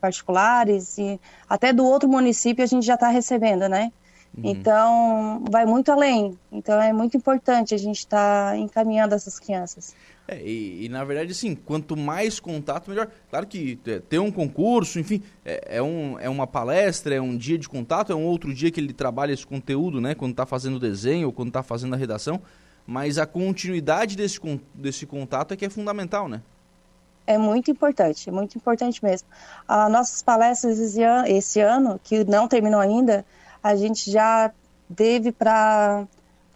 particulares, e até do outro município a gente já está recebendo, né? Uhum. Então, vai muito além. Então, é muito importante a gente estar tá encaminhando essas crianças. É, e, e, na verdade, assim, quanto mais contato, melhor. Claro que é, ter um concurso, enfim, é, é, um, é uma palestra, é um dia de contato, é um outro dia que ele trabalha esse conteúdo, né? Quando está fazendo o desenho ou quando está fazendo a redação. Mas a continuidade desse, desse contato é que é fundamental, né? É muito importante, é muito importante mesmo. As nossas palestras esse ano, que não terminou ainda, a gente já teve para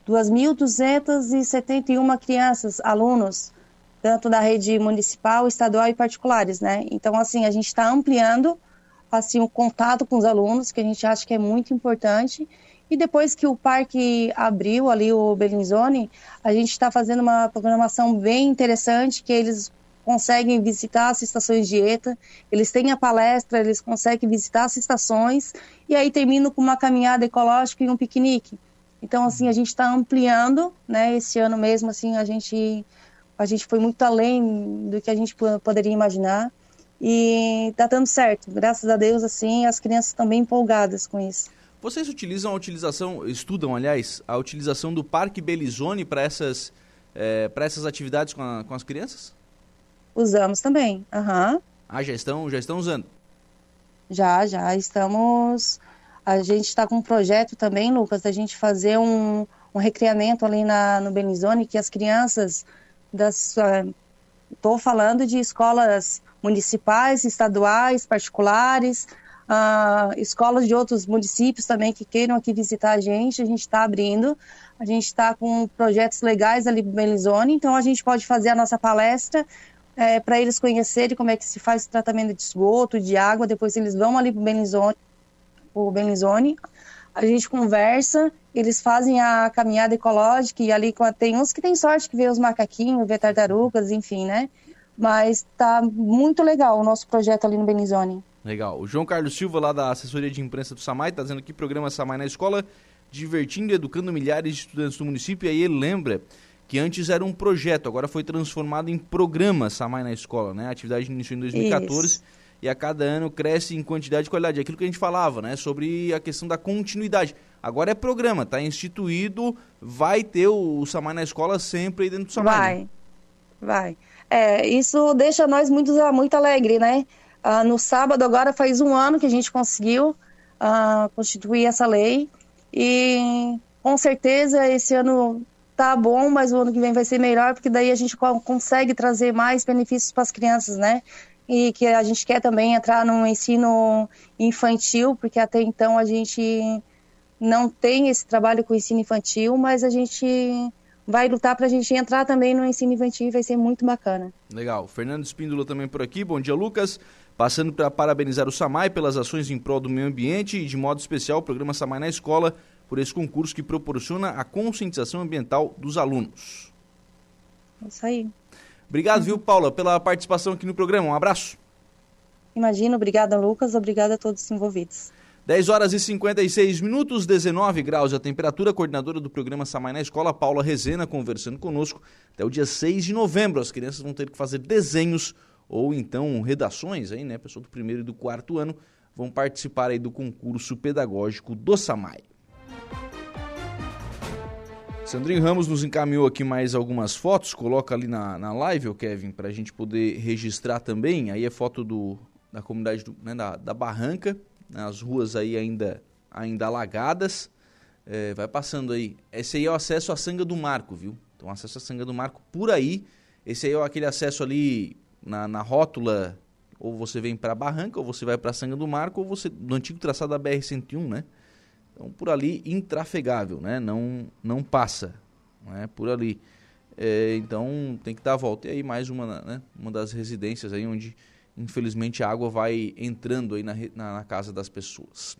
2.271 crianças, alunos, tanto da rede municipal, estadual e particulares, né? Então, assim, a gente está ampliando assim o contato com os alunos, que a gente acha que é muito importante. E depois que o parque abriu ali o Belinzone, a gente está fazendo uma programação bem interessante, que eles conseguem visitar as estações de ETA, eles têm a palestra, eles conseguem visitar as estações, e aí termino com uma caminhada ecológica e um piquenique. Então, assim, a gente está ampliando, né? Esse ano mesmo, assim, a gente a gente foi muito além do que a gente poderia imaginar e está dando certo. Graças a Deus, assim, as crianças estão bem empolgadas com isso. Vocês utilizam a utilização, estudam, aliás, a utilização do Parque Belizone para essas, é, para essas atividades com, a, com as crianças? Usamos também, aham. Uhum. Ah, já estão, já estão usando? Já, já estamos. A gente está com um projeto também, Lucas, da gente fazer um, um recreamento ali na, no Benizone, que as crianças das. Estou uh, falando de escolas municipais, estaduais, particulares, uh, escolas de outros municípios também que queiram aqui visitar a gente, a gente está abrindo. A gente está com projetos legais ali no Belizone, então a gente pode fazer a nossa palestra é, para eles conhecerem como é que se faz o tratamento de esgoto, de água. Depois eles vão ali para o Belizone, Belizone, a gente conversa, eles fazem a caminhada ecológica e ali tem uns que tem sorte que vê os macaquinhos, vê tartarugas, enfim, né? Mas tá muito legal o nosso projeto ali no Benizone. Legal. O João Carlos Silva, lá da assessoria de imprensa do Samai, está dizendo aqui programa Samai na escola, divertindo e educando milhares de estudantes do município. E aí ele lembra que antes era um projeto, agora foi transformado em programa Samai na escola, né? A atividade iniciou em 2014 Isso. E a cada ano cresce em quantidade e qualidade. Aquilo que a gente falava, né? Sobre a questão da continuidade. Agora é programa, está instituído, vai ter o, o Samai na escola sempre aí dentro do Samai. Vai, né? vai. É, isso deixa nós muito, muito alegre, né? Uh, no sábado agora faz um ano que a gente conseguiu uh, constituir essa lei e com certeza esse ano tá bom, mas o ano que vem vai ser melhor porque daí a gente consegue trazer mais benefícios para as crianças, né? E que a gente quer também entrar no ensino infantil, porque até então a gente não tem esse trabalho com o ensino infantil, mas a gente vai lutar para a gente entrar também no ensino infantil e vai ser muito bacana. Legal. Fernando Espíndola também por aqui. Bom dia, Lucas. Passando para parabenizar o SAMAI pelas ações em prol do meio ambiente e, de modo especial, o programa SAMAI na Escola por esse concurso que proporciona a conscientização ambiental dos alunos. É isso aí. Obrigado, viu, Paula, pela participação aqui no programa. Um abraço. Imagina, obrigada, Lucas. Obrigada a todos os envolvidos. 10 horas e 56 minutos, 19 graus a temperatura. A coordenadora do programa Samai na Escola, Paula Rezena, conversando conosco. Até o dia 6 de novembro, as crianças vão ter que fazer desenhos ou então redações aí, né? Pessoal do primeiro e do quarto ano vão participar aí do concurso pedagógico do Samai. Sandrinho Ramos nos encaminhou aqui mais algumas fotos, coloca ali na, na live, o Kevin, para a gente poder registrar também. Aí é foto do, da comunidade do, né, da, da Barranca, né, as ruas aí ainda, ainda alagadas. É, vai passando aí. Esse aí é o acesso à Sanga do Marco, viu? Então, acesso à Sanga do Marco por aí. Esse aí é aquele acesso ali na, na rótula, ou você vem para Barranca, ou você vai para Sanga do Marco, ou você do antigo traçado da BR-101, né? Então, por ali, intrafegável, né? Não, não passa, né? Por ali. É, então, tem que dar a volta. E aí, mais uma, né? uma das residências aí onde infelizmente a água vai entrando aí na, na, na casa das pessoas.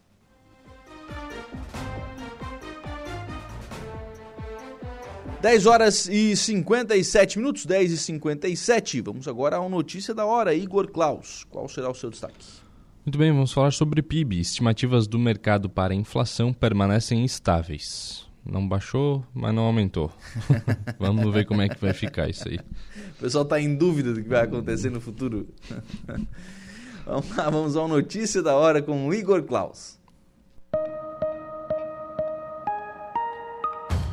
Dez horas e 57 minutos, 10 e 57. Vamos agora à notícia da hora. Igor Klaus, qual será o seu destaque? Muito bem, vamos falar sobre PIB. Estimativas do mercado para inflação permanecem estáveis. Não baixou, mas não aumentou. <laughs> Vamos ver como é que vai ficar isso aí. O pessoal está em dúvida do que vai acontecer no futuro. <laughs> vamos lá, vamos a uma notícia da hora com o Igor Klaus.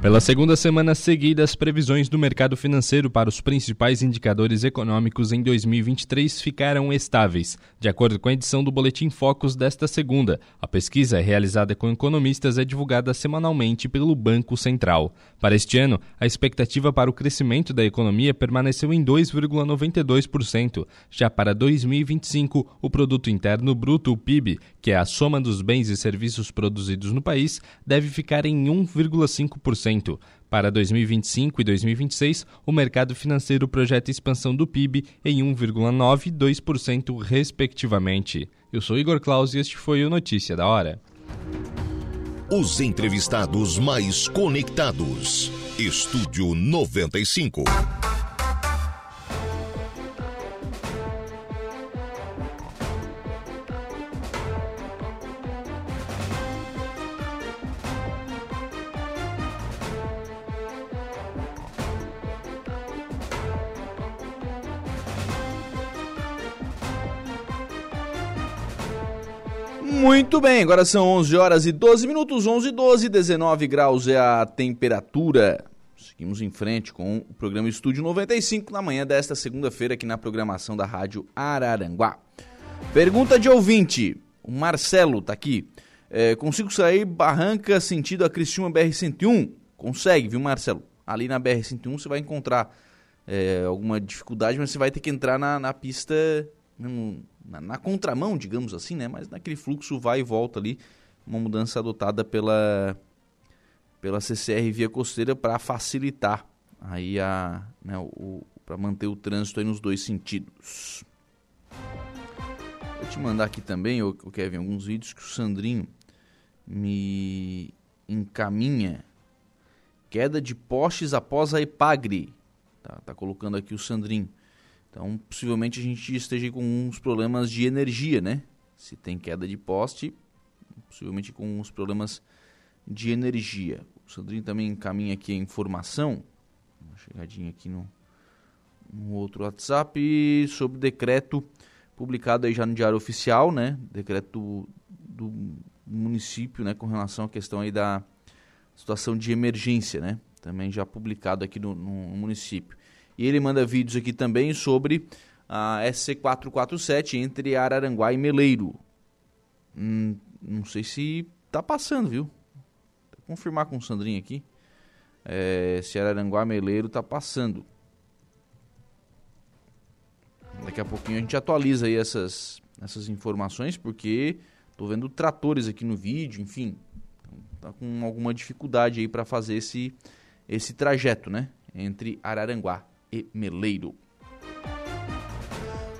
Pela segunda semana seguida, as previsões do mercado financeiro para os principais indicadores econômicos em 2023 ficaram estáveis, de acordo com a edição do Boletim Focus desta segunda. A pesquisa, realizada com economistas, é divulgada semanalmente pelo Banco Central. Para este ano, a expectativa para o crescimento da economia permaneceu em 2,92%. Já para 2025, o Produto Interno Bruto, o PIB, que é a soma dos bens e serviços produzidos no país, deve ficar em 1,5%. Para 2025 e 2026, o mercado financeiro projeta expansão do PIB em 1,9% e 2%, respectivamente. Eu sou Igor Claus e este foi o Notícia da Hora. Os entrevistados mais conectados. Estúdio 95. Muito bem, agora são 11 horas e 12 minutos, 11 e 12, 19 graus é a temperatura. Seguimos em frente com o programa Estúdio 95 na manhã desta segunda-feira aqui na programação da Rádio Araranguá. Pergunta de ouvinte, o Marcelo tá aqui. É, consigo sair Barranca sentido a Cristiúma BR-101? Consegue, viu Marcelo? Ali na BR-101 você vai encontrar é, alguma dificuldade, mas você vai ter que entrar na, na pista na, na, contramão, digamos assim, né? Mas naquele fluxo vai e volta ali, uma mudança adotada pela pela CCR Via Costeira para facilitar aí a, né, o, para manter o trânsito aí nos dois sentidos. Vou te mandar aqui também, o Kevin, alguns vídeos que o Sandrinho me encaminha. Queda de postes após a Epagre. Tá, tá colocando aqui o Sandrinho. Então, possivelmente a gente esteja com uns problemas de energia, né? Se tem queda de poste, possivelmente com uns problemas de energia. O Sandrinho também encaminha aqui a informação, uma chegadinha aqui no, no outro WhatsApp, sobre decreto publicado aí já no Diário Oficial, né? Decreto do, do município, né? Com relação à questão aí da situação de emergência, né? Também já publicado aqui no, no município. E ele manda vídeos aqui também sobre a SC447 entre Araranguá e Meleiro. Hum, não sei se tá passando, viu? Vou confirmar com o Sandrinho aqui. É, se Araranguá Meleiro tá passando. Daqui a pouquinho a gente atualiza aí essas, essas informações, porque tô vendo tratores aqui no vídeo, enfim. Tá com alguma dificuldade aí para fazer esse, esse trajeto, né? Entre Araranguá e Meleiro.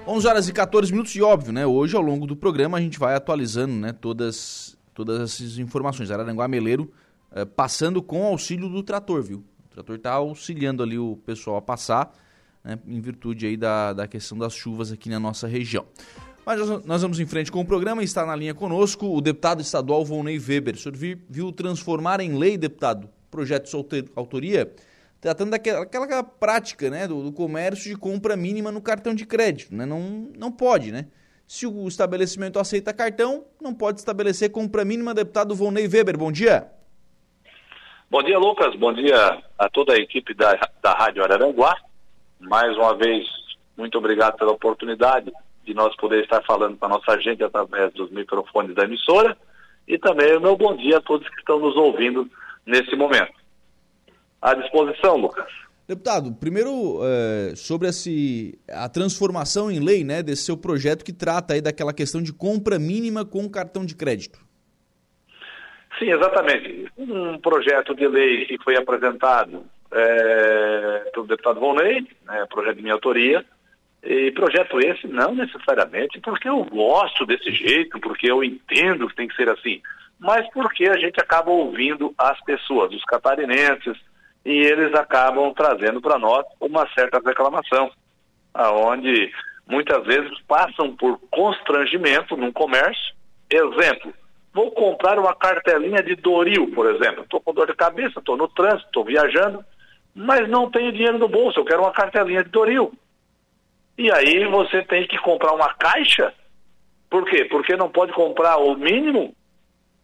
11 horas e 14 minutos e óbvio, né? Hoje ao longo do programa a gente vai atualizando, né, todas todas essas informações. Araranguá Meleiro eh, passando com auxílio do trator, viu? O trator está auxiliando ali o pessoal a passar, né, em virtude aí da, da questão das chuvas aqui na nossa região. Mas nós vamos em frente com o programa. Está na linha conosco o deputado estadual Volney Weber. O senhor viu transformar em lei, deputado, projeto de autoria tratando daquela aquela prática né, do, do, comércio de compra mínima no cartão de crédito. Né? Não, não pode, né? Se o estabelecimento aceita cartão, não pode estabelecer compra mínima. Deputado Volney Weber, bom dia. Bom dia, Lucas. Bom dia a toda a equipe da, da Rádio Araranguá. Mais uma vez, muito obrigado pela oportunidade de nós poder estar falando com a nossa gente através dos microfones da emissora. E também o meu bom dia a todos que estão nos ouvindo nesse momento à disposição, Lucas. Deputado, primeiro é, sobre esse, a transformação em lei né, desse seu projeto que trata aí daquela questão de compra mínima com cartão de crédito. Sim, exatamente. Um projeto de lei que foi apresentado é, pelo deputado Volney, né, projeto de minha autoria, e projeto esse não necessariamente porque eu gosto desse jeito, porque eu entendo que tem que ser assim, mas porque a gente acaba ouvindo as pessoas, os catarinenses, e eles acabam trazendo para nós uma certa reclamação, aonde muitas vezes passam por constrangimento num comércio. Exemplo, vou comprar uma cartelinha de Doril, por exemplo. Estou com dor de cabeça, estou no trânsito, estou viajando, mas não tenho dinheiro no bolso, eu quero uma cartelinha de Doril. E aí você tem que comprar uma caixa. Por quê? Porque não pode comprar o mínimo,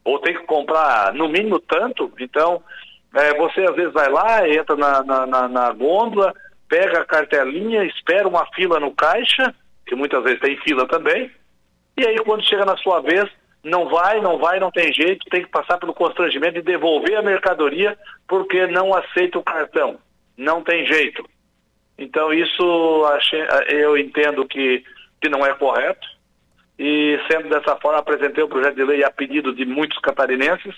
ou tem que comprar no mínimo tanto. Então, é, você às vezes vai lá, entra na, na, na, na gôndola, pega a cartelinha, espera uma fila no caixa, que muitas vezes tem fila também, e aí quando chega na sua vez, não vai, não vai, não tem jeito, tem que passar pelo constrangimento de devolver a mercadoria porque não aceita o cartão. Não tem jeito. Então isso eu entendo que, que não é correto. E sendo dessa forma, apresentei o projeto de lei a pedido de muitos catarinenses,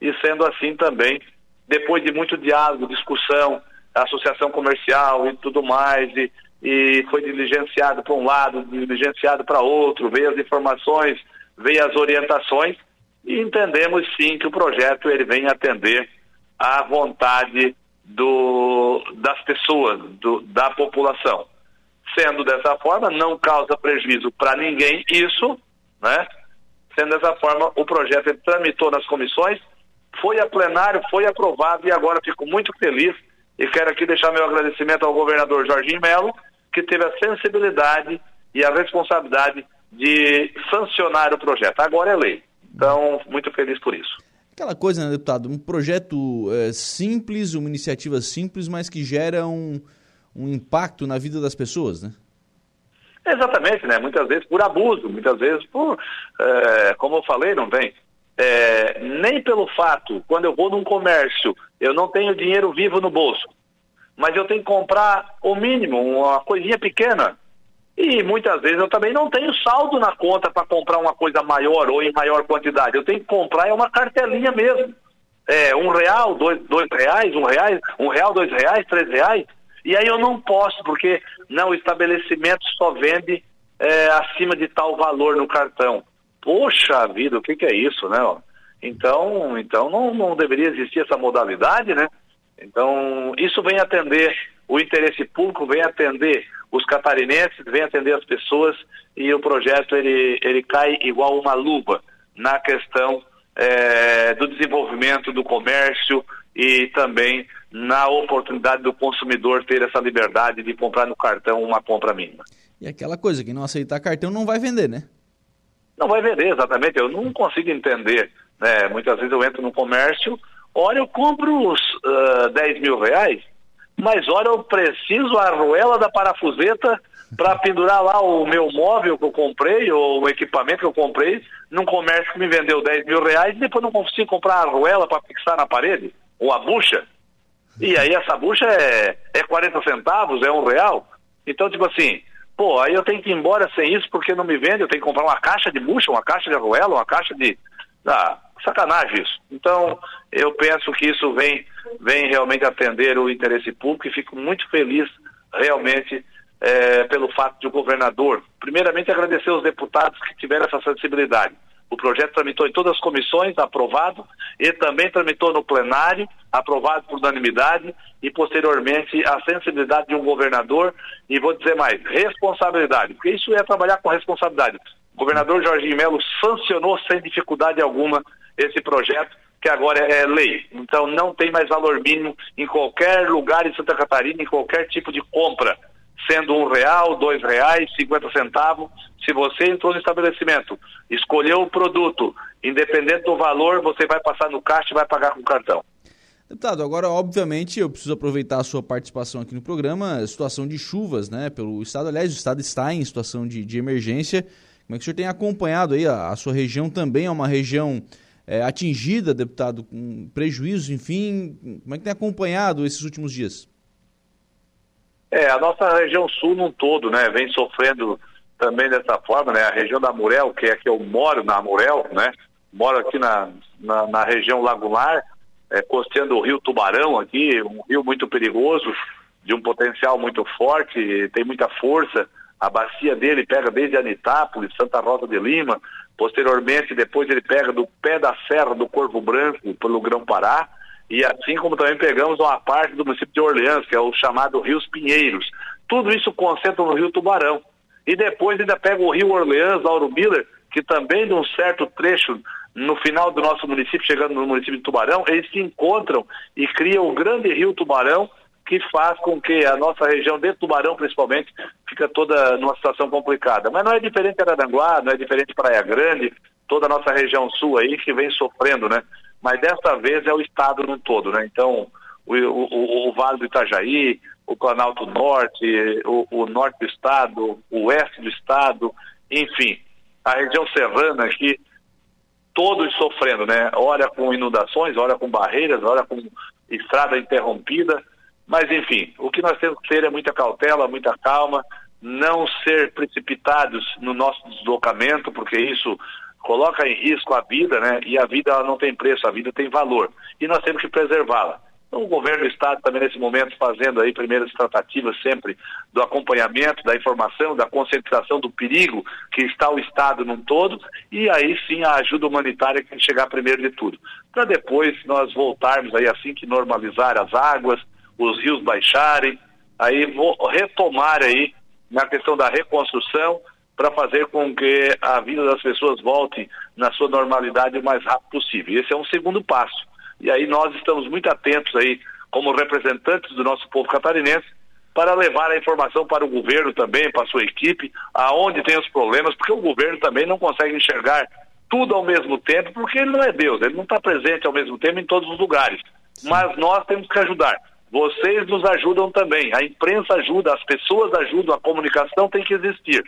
e sendo assim também depois de muito diálogo, discussão, associação comercial e tudo mais, e, e foi diligenciado para um lado, diligenciado para outro, veio as informações, veio as orientações, e entendemos sim que o projeto ele vem atender à vontade do, das pessoas, do, da população. Sendo dessa forma, não causa prejuízo para ninguém isso, né? Sendo dessa forma, o projeto tramitou nas comissões, foi a plenário, foi aprovado e agora fico muito feliz e quero aqui deixar meu agradecimento ao governador Jorginho Melo, que teve a sensibilidade e a responsabilidade de sancionar o projeto. Agora é lei. Então, muito feliz por isso. Aquela coisa, né, deputado? Um projeto é, simples, uma iniciativa simples, mas que gera um, um impacto na vida das pessoas, né? Exatamente, né? Muitas vezes por abuso, muitas vezes por, é, como eu falei, não tem. É, nem pelo fato, quando eu vou num comércio, eu não tenho dinheiro vivo no bolso, mas eu tenho que comprar o mínimo, uma coisinha pequena. E muitas vezes eu também não tenho saldo na conta para comprar uma coisa maior ou em maior quantidade. Eu tenho que comprar é uma cartelinha mesmo. É, um real, dois, dois reais, um real, um real, dois reais, três reais. E aí eu não posso, porque não, o estabelecimento só vende é, acima de tal valor no cartão. Poxa vida, o que, que é isso, né? Então, então não, não deveria existir essa modalidade, né? Então, isso vem atender o interesse público, vem atender os catarinenses, vem atender as pessoas e o projeto ele, ele cai igual uma luva na questão é, do desenvolvimento do comércio e também na oportunidade do consumidor ter essa liberdade de comprar no cartão uma compra mínima. E aquela coisa, que não aceitar cartão não vai vender, né? Não vai vender, exatamente. Eu não consigo entender. Né? Muitas vezes eu entro no comércio, olha, eu compro os uh, 10 mil reais, mas olha, eu preciso a arruela da parafuseta para pendurar lá o meu móvel que eu comprei, ou o equipamento que eu comprei, num comércio que me vendeu 10 mil reais e depois não consigo comprar a arruela para fixar na parede, ou a bucha. E aí essa bucha é, é 40 centavos, é um real. Então, tipo assim, pô, aí eu tenho que ir embora sem isso porque não me vende, eu tenho que comprar uma caixa de bucha, uma caixa de arruela, uma caixa de. Ah, sacanagem isso. Então, eu penso que isso vem, vem realmente atender o interesse público e fico muito feliz realmente é, pelo fato de o governador, primeiramente agradecer aos deputados que tiveram essa sensibilidade. O projeto tramitou em todas as comissões, aprovado, e também tramitou no plenário, aprovado por unanimidade, e posteriormente a sensibilidade de um governador, e vou dizer mais, responsabilidade, porque isso é trabalhar com responsabilidade. O governador Jorginho Melo sancionou sem dificuldade alguma esse projeto, que agora é lei. Então não tem mais valor mínimo em qualquer lugar em Santa Catarina, em qualquer tipo de compra sendo um real, dois reais, cinquenta centavos. Se você entrou no estabelecimento, escolheu o produto, independente do valor, você vai passar no caixa e vai pagar com cartão. Deputado, agora, obviamente, eu preciso aproveitar a sua participação aqui no programa, situação de chuvas, né, pelo Estado. Aliás, o Estado está em situação de, de emergência. Como é que o senhor tem acompanhado aí? A, a sua região também é uma região é, atingida, deputado, com prejuízos, enfim. Como é que tem acompanhado esses últimos dias? É, a nossa região sul num todo, né, vem sofrendo também dessa forma, né, a região da Murel, que é que eu moro na Murel, né, moro aqui na, na, na região lagunar, é, costeando o rio Tubarão aqui, um rio muito perigoso, de um potencial muito forte, tem muita força, a bacia dele pega desde Anitápolis, Santa Rosa de Lima, posteriormente depois ele pega do pé da serra do Corvo Branco pelo Grão-Pará, e assim como também pegamos uma parte do município de Orleans, que é o chamado Rios Pinheiros. Tudo isso concentra no Rio Tubarão. E depois ainda pega o Rio Orleans, Lauro Miller, que também de um certo trecho no final do nosso município, chegando no município de Tubarão, eles se encontram e criam o grande Rio Tubarão, que faz com que a nossa região de Tubarão, principalmente, fica toda numa situação complicada. Mas não é diferente Araranguá, não é diferente Praia Grande, toda a nossa região sul aí que vem sofrendo, né? Mas desta vez é o estado no todo, né? Então, o, o, o Vale do Itajaí, o Planalto Norte, o, o, norte do estado, o oeste do estado, enfim, a região serrana aqui, todos sofrendo, né? Olha com inundações, olha com barreiras, olha com estrada interrompida, mas enfim, o que nós temos que ter é muita cautela, muita calma, não ser precipitados no nosso deslocamento, porque isso coloca em risco a vida, né? E a vida ela não tem preço, a vida tem valor. E nós temos que preservá-la. Então, o governo do Estado também nesse momento fazendo aí primeiras tratativas sempre do acompanhamento, da informação, da conscientização do perigo que está o Estado num todo, e aí sim a ajuda humanitária que tem que chegar primeiro de tudo. Para depois nós voltarmos aí assim que normalizar as águas, os rios baixarem, aí retomar aí na questão da reconstrução, para fazer com que a vida das pessoas volte na sua normalidade o mais rápido possível. Esse é um segundo passo. E aí nós estamos muito atentos aí, como representantes do nosso povo catarinense, para levar a informação para o governo também, para a sua equipe, aonde tem os problemas, porque o governo também não consegue enxergar tudo ao mesmo tempo, porque ele não é Deus, ele não está presente ao mesmo tempo em todos os lugares. Mas nós temos que ajudar. Vocês nos ajudam também, a imprensa ajuda, as pessoas ajudam, a comunicação tem que existir.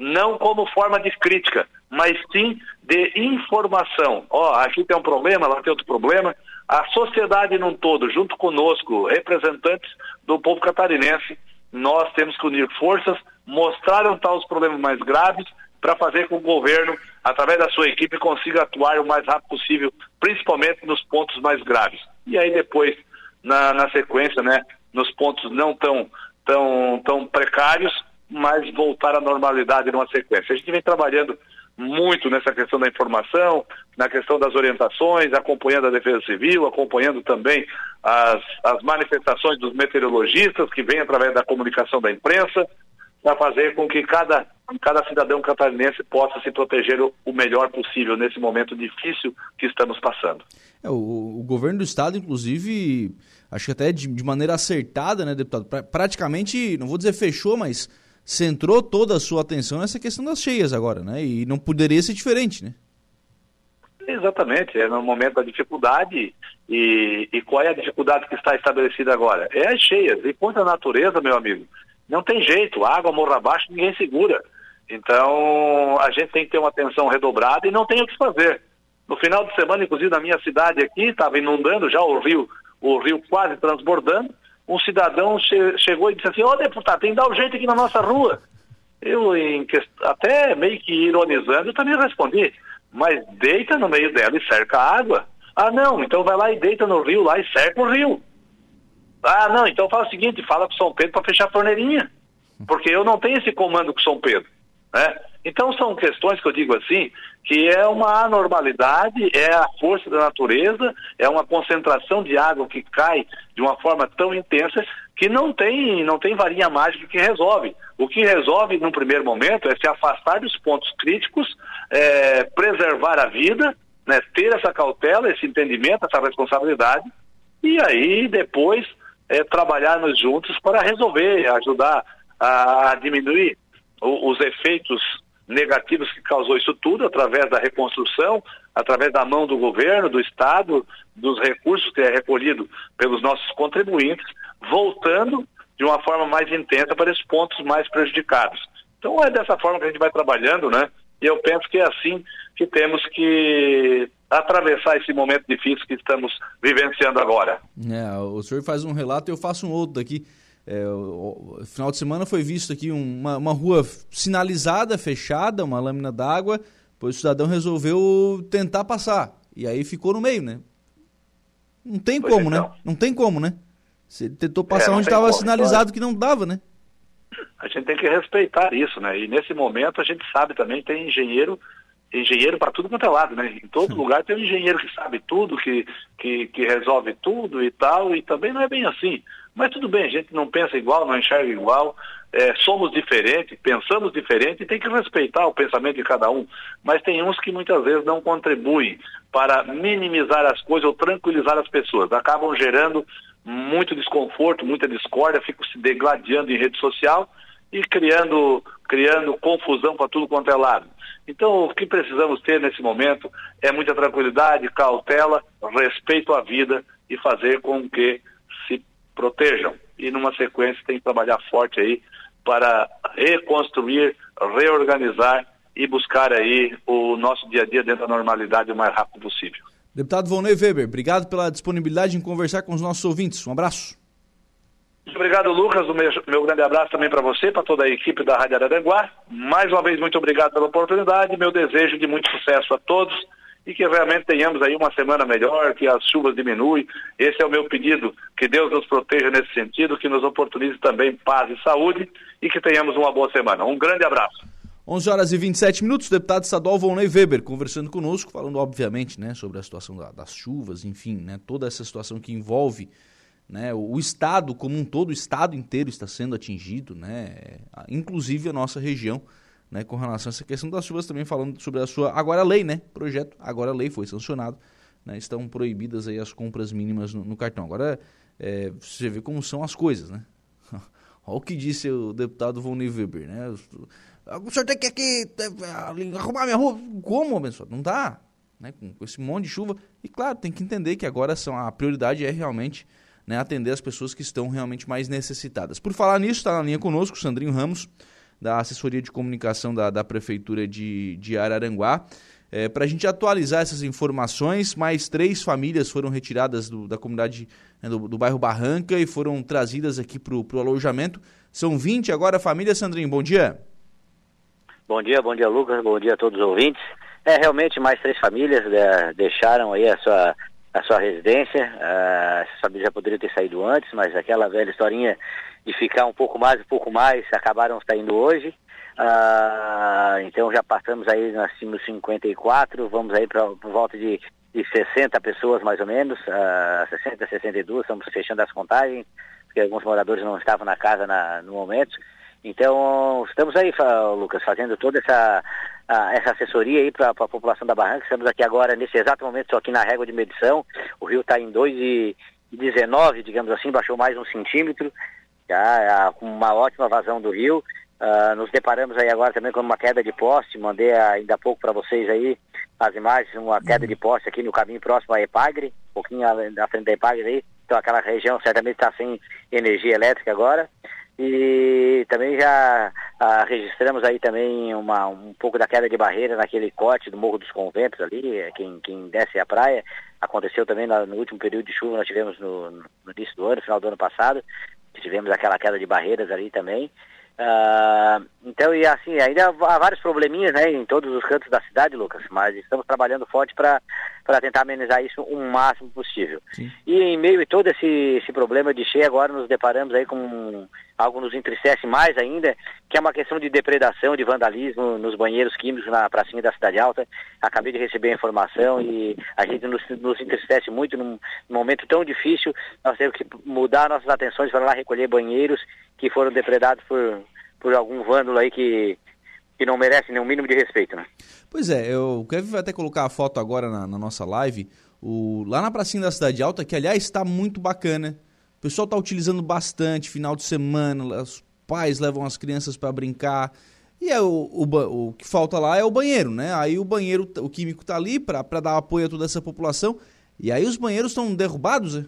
Não como forma de crítica, mas sim de informação. Ó, oh, aqui tem um problema, lá tem outro problema. A sociedade num todo, junto conosco, representantes do povo catarinense, nós temos que unir forças, mostrar onde estão os problemas mais graves, para fazer com que o governo, através da sua equipe, consiga atuar o mais rápido possível, principalmente nos pontos mais graves. E aí depois, na, na sequência, né, nos pontos não tão, tão, tão precários, mas voltar à normalidade numa sequência. A gente vem trabalhando muito nessa questão da informação, na questão das orientações, acompanhando a Defesa Civil, acompanhando também as, as manifestações dos meteorologistas que vêm através da comunicação da imprensa, para fazer com que cada, cada cidadão catarinense possa se proteger o, o melhor possível nesse momento difícil que estamos passando. É, o, o, governo do estado, inclusive, acho que até de, de maneira acertada, né, deputado? Pra, praticamente, não vou dizer fechou, mas centrou toda a sua atenção nessa questão das cheias agora, né? E não poderia ser diferente, né? Exatamente, é no momento da dificuldade e, e qual é a dificuldade que está estabelecida agora? É as cheias. E quanto à natureza, meu amigo, não tem jeito, água morra abaixo, ninguém segura. Então, a gente tem que ter uma atenção redobrada e não tem o que fazer. No final de semana, inclusive, na minha cidade aqui, estava inundando já o rio, o rio quase transbordando. Um cidadão che chegou e disse assim, ô oh, deputado, tem que dar o um jeito aqui na nossa rua. Eu, em, até meio que ironizando, eu também respondi, mas deita no meio dela e cerca a água. Ah, não, então vai lá e deita no rio lá e cerca o rio. Ah, não, então fala o seguinte, fala com São Pedro para fechar a torneirinha. Porque eu não tenho esse comando com São Pedro. Né? Então são questões que eu digo assim, que é uma anormalidade, é a força da natureza, é uma concentração de água que cai de uma forma tão intensa que não tem, não tem varinha mágica que resolve. O que resolve, num primeiro momento, é se afastar dos pontos críticos, é, preservar a vida, né, ter essa cautela, esse entendimento, essa responsabilidade, e aí depois é, trabalharmos juntos para resolver, ajudar a diminuir os efeitos negativos que causou isso tudo, através da reconstrução, através da mão do governo, do Estado, dos recursos que é recolhido pelos nossos contribuintes, voltando de uma forma mais intensa para esses pontos mais prejudicados. Então é dessa forma que a gente vai trabalhando, né? E eu penso que é assim que temos que atravessar esse momento difícil que estamos vivenciando agora. É, o senhor faz um relato e eu faço um outro daqui. É, o, final de semana foi visto aqui uma, uma rua sinalizada, fechada, uma lâmina d'água, pois o cidadão resolveu tentar passar. E aí ficou no meio, né? Não tem pois como, né? então. né? Não tem como, né? Você tentou passar é, onde estava sinalizado que não dava, né? A gente tem que respeitar isso, né? E nesse momento a gente sabe também tem engenheiro engenheiro para tudo quanto é lado, né? Em todo lugar tem um engenheiro que sabe tudo, que, que, que resolve tudo e tal, e também não é bem assim. Mas tudo bem, a gente não pensa igual, não enxerga igual, é, somos diferentes, pensamos diferente e tem que respeitar o pensamento de cada um. Mas tem uns que muitas vezes não contribuem para minimizar as coisas ou tranquilizar as pessoas. Acabam gerando muito desconforto, muita discórdia, ficam se degladiando em rede social e criando, criando confusão para tudo quanto é lado. Então, o que precisamos ter nesse momento é muita tranquilidade, cautela, respeito à vida e fazer com que se protejam. E numa sequência tem que trabalhar forte aí para reconstruir, reorganizar e buscar aí o nosso dia a dia dentro da normalidade o mais rápido possível. Deputado Volney Weber, obrigado pela disponibilidade em conversar com os nossos ouvintes. Um abraço. Muito obrigado, Lucas. O meu, meu grande abraço também para você, para toda a equipe da Rádio Araranguá. Mais uma vez, muito obrigado pela oportunidade. Meu desejo de muito sucesso a todos e que realmente tenhamos aí uma semana melhor, que as chuvas diminuem. Esse é o meu pedido, que Deus nos proteja nesse sentido, que nos oportunize também paz e saúde e que tenhamos uma boa semana. Um grande abraço. 11 horas e 27 minutos, o deputado estadual Volney Weber conversando conosco, falando obviamente né, sobre a situação da, das chuvas, enfim, né, toda essa situação que envolve né, o Estado como um todo, o Estado inteiro está sendo atingido, né, inclusive a nossa região, né, com relação a essa questão das chuvas, também falando sobre a sua agora lei, né, projeto, agora lei foi sancionado, né, estão proibidas aí as compras mínimas no, no cartão. Agora, é, você vê como são as coisas, né? <laughs> Olha o que disse o deputado Von Weber, né? o senhor tem que aqui arrumar minha rua. Como, abençoado? Não dá. Né? Com esse monte de chuva. E claro, tem que entender que agora são, a prioridade é realmente né, atender as pessoas que estão realmente mais necessitadas. Por falar nisso, está na linha conosco o Sandrinho Ramos, da assessoria de comunicação da, da Prefeitura de, de Araranguá. É, Para a gente atualizar essas informações, mais três famílias foram retiradas do, da comunidade né, do, do, bairro Barranca e foram trazidas aqui para o alojamento. São 20 agora famílias, Sandrinho. Bom dia. Bom dia, bom dia, Lucas. Bom dia a todos os ouvintes. É, realmente mais três famílias né, deixaram aí a sua, a sua residência. Uh, essas famílias já poderiam ter saído antes, mas aquela velha historinha de ficar um pouco mais, um pouco mais, acabaram saindo hoje. Uh, então já passamos aí, nós tínhamos 54, vamos aí para volta de, de 60 pessoas mais ou menos, uh, 60, 62, estamos fechando as contagens, porque alguns moradores não estavam na casa na, no momento. Então estamos aí, Lucas, fazendo toda essa, essa assessoria aí para a população da Barranca. Estamos aqui agora, nesse exato momento, estou aqui na régua de medição. O rio está em 2,19, digamos assim, baixou mais um centímetro, já, com uma ótima vazão do rio. Uh, nos deparamos aí agora também com uma queda de poste, mandei ainda há pouco para vocês aí as imagens, uma queda de poste aqui no caminho próximo à Epagre, um pouquinho à frente da Epagre aí, então aquela região certamente está sem energia elétrica agora. E também já uh, registramos aí também uma, um pouco da queda de barreira naquele corte do Morro dos Conventos ali, é, quem, quem desce a praia, aconteceu também no, no último período de chuva, nós tivemos no, no início do ano, final do ano passado, tivemos aquela queda de barreiras ali também. Uh, então, e assim, ainda há vários probleminhas né, em todos os cantos da cidade, Lucas, mas estamos trabalhando forte para tentar amenizar isso o máximo possível. Sim. E em meio a todo esse, esse problema de cheia, agora nos deparamos aí com algo nos entristece mais ainda, que é uma questão de depredação, de vandalismo nos banheiros químicos na pracinha da Cidade Alta. Acabei de receber a informação e a gente nos, nos entristece muito num, num momento tão difícil. Nós temos que mudar nossas atenções para lá recolher banheiros que foram depredados por, por algum vândalo aí que, que não merece nenhum mínimo de respeito, né? Pois é, eu, o Kevin vai até colocar a foto agora na, na nossa live, o, lá na pracinha da Cidade Alta, que aliás está muito bacana. O pessoal está utilizando bastante, final de semana, os pais levam as crianças para brincar. E é o, o, o, que falta lá é o banheiro, né? Aí o banheiro, o químico está ali para dar apoio a toda essa população. E aí os banheiros estão derrubados, né?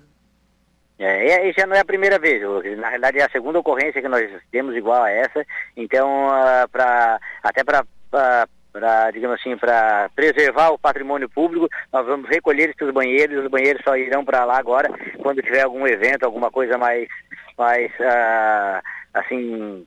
É, e já não é a primeira vez, na realidade é a segunda ocorrência que nós temos igual a essa, então uh, pra, até para para, digamos assim, para preservar o patrimônio público, nós vamos recolher esses banheiros, os banheiros só irão para lá agora quando tiver algum evento, alguma coisa mais, mais uh, assim,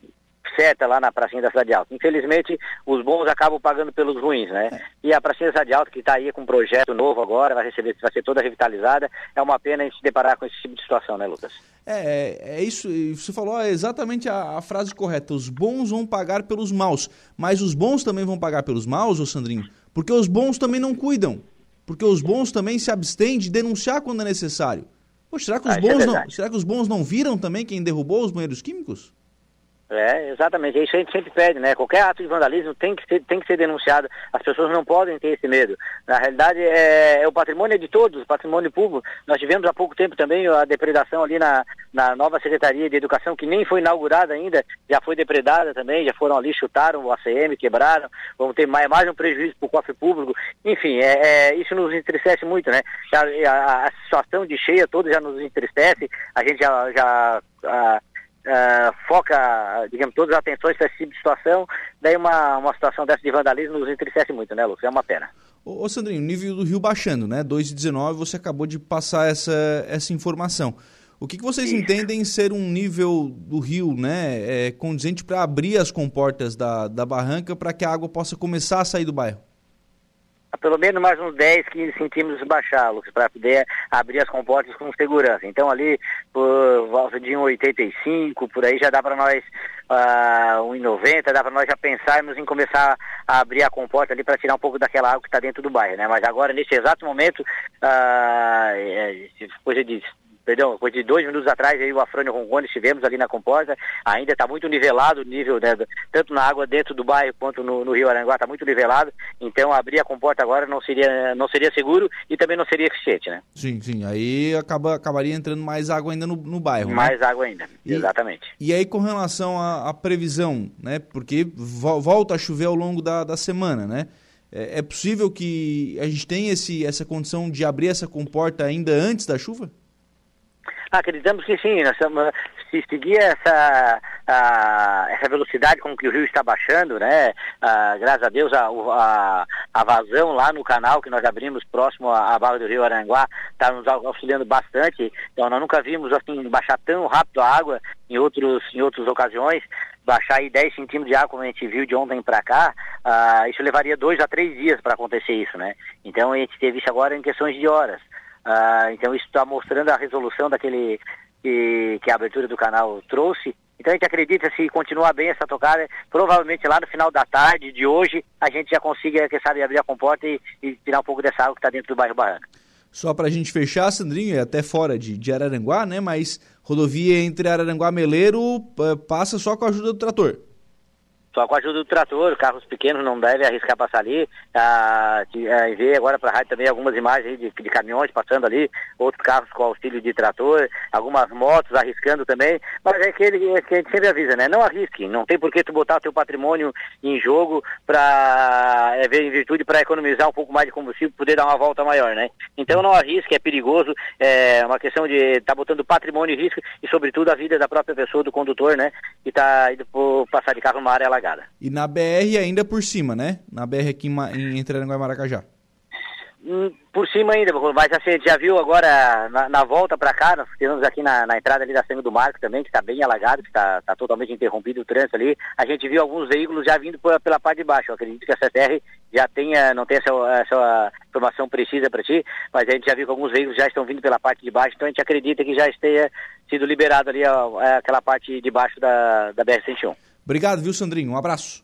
certa lá na pracinha da Cidade Alta. Infelizmente, os bons acabam pagando pelos ruins, né? É. E a pracinha da Cidade Alta, que está aí com um projeto novo agora, vai receber, vai ser toda revitalizada, é uma pena a gente se deparar com esse tipo de situação, né, Lucas? É, é isso, você falou exatamente a, a, frase correta, os bons vão pagar pelos maus, mas os bons também vão pagar pelos maus, ô Sandrinho? Porque os bons também não cuidam, porque os bons também se abstêm de denunciar quando é necessário. Poxa, será que os, ah, é bons, é não, será que os bons não viram também quem derrubou os banheiros químicos? É, exatamente, é isso a gente sempre pede, né? Qualquer ato de vandalismo tem que ser, tem que ser denunciado. As pessoas não podem ter esse medo. Na realidade, é, é o patrimônio de todos, o patrimônio público. Nós tivemos há pouco tempo também a depredação ali na, na nova Secretaria de Educação, que nem foi inaugurada ainda, já foi depredada também, já foram ali, chutaram o ACM, quebraram, vamos ter mais, mais um prejuízo para o cofre público. Enfim, é, é, isso nos entristece muito, né? A, a, a, situação de cheia toda já nos entristece, a gente já. já a, uh, foca, digamos, todas as atenções para esse tipo de situação, daí uma, uma situação dessa de vandalismo nos entristece muito, né, Lucas? É uma pena. Ô, ô Sandrinho, nível do rio baixando, né? 2,19, você acabou de passar essa, essa informação. O que, que vocês Isso. entendem ser um nível do rio né, é, condizente para abrir as comportas da, da barranca para que a água possa começar a sair do bairro? Pelo menos mais uns 10, 15 centímetros baixá-los para poder abrir as comportas com segurança. Então ali por volta de 1,85, por aí já dá para nós uh, 1,90, dá para nós já pensarmos em começar a abrir a comporta ali para tirar um pouco daquela água que está dentro do bairro, né? Mas agora, nesse exato momento, uh, é, coisa de perdão, coisa de dois minutos atrás, aí o Afrânio Rongoni estivemos ali na comporta, ainda está muito nivelado o nível, né, tanto na água dentro do bairro quanto no, no Rio Aranguá, está muito nivelado, então abrir a comporta agora não seria, não seria seguro e também não seria eficiente, né? Sim, sim, aí acaba, acabaria entrando mais água ainda no, no bairro, né? Mais né? água ainda, e, exatamente. E aí com relação à, à previsão, né, porque vo, volta a chover ao longo da, da semana, né? É, é possível que a gente tenha esse, essa condição de abrir essa comporta ainda antes da chuva? Acreditamos que sim, nós estamos, se seguir essa, a, essa velocidade com que o rio está baixando, né? A, graças a Deus a, a, a, vazão lá no canal que nós abrimos próximo à, à barra do rio Aranguá está nos auxiliando bastante. Então nós nunca vimos assim baixar tão rápido a água em outros em outras ocasiões baixar aí 10 centímetros de água, como a gente viu de ontem para cá, uh, isso levaria dois a três dias para acontecer isso, né? Então a gente teve isso agora em questões de horas. Uh, então isso está mostrando a resolução daquele que, que a abertura do canal trouxe. Então a gente acredita se continuar bem essa tocada, provavelmente lá no final da tarde de hoje a gente já consiga, quem sabe, abrir a comporta e, e tirar um pouco dessa água que está dentro do bairro Barranca. Só para a gente fechar, Sandrinho, é até fora de, de Araranguá, né? Mas rodovia entre Araranguá e Meleiro eh, passa só com a ajuda do trator. Só com a ajuda do trator, carros pequenos não devem arriscar passar ali. Ah, ah, ver agora para a rádio também algumas imagens de, de, caminhões passando ali, outros carros com auxílio de trator, algumas motos arriscando também. Mas é aquele é que a gente sempre avisa, né? Não arrisque, não tem por que tu botar teu patrimônio em jogo para é, em virtude para economizar um pouco mais de combustível, poder dar uma volta maior, né? Então não arrisque, é perigoso, é uma questão de estar tá botando patrimônio em risco e sobretudo a vida da própria pessoa, do condutor, né? Que está indo por passar de carro numa área alagada. E na BR ainda por cima, né? Na BR aqui em, em entre Aranguá e Maracajá. Hum, por cima ainda, mas assim, já viu agora na, na volta para cá, nós temos aqui na, na, entrada ali da Senha do Marco também, que está bem alagado, que está tá totalmente interrompido o trânsito ali. A gente viu alguns veículos já vindo pela, pela parte de baixo. Eu acredito que a CTR já tenha, não tem essa, essa informação precisa para ti, mas a gente já viu que alguns veículos já estão vindo pela parte de baixo, então a gente acredita que já tenha sido liberado ali a, a, aquela parte de baixo da, da BR-101. Obrigado, viu, Sandrinho? Um abraço.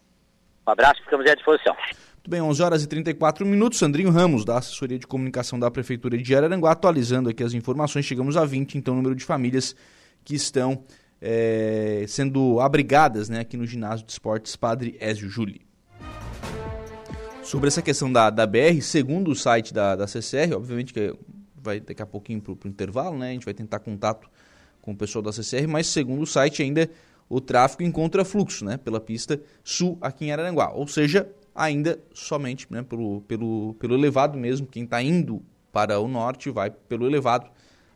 Um abraço, ficamos à disposição. Muito bem, 11 horas e 34 minutos. Sandrinho Ramos, da Assessoria de Comunicação da Prefeitura de Araranguá, atualizando aqui as informações. Chegamos a 20, então, o número de famílias que estão é, sendo abrigadas né, aqui no ginásio de esportes Padre Ézio Júli. Sobre essa questão da, da BR, segundo o site da, da CCR, obviamente que vai daqui a pouquinho para o intervalo, né? A gente vai tentar contato com o pessoal da CCR, mas segundo o site ainda o tráfego encontra fluxo né, pela pista sul aqui em Araranguá. Ou seja, ainda somente né, pelo, pelo, pelo elevado mesmo. Quem está indo para o norte vai pelo elevado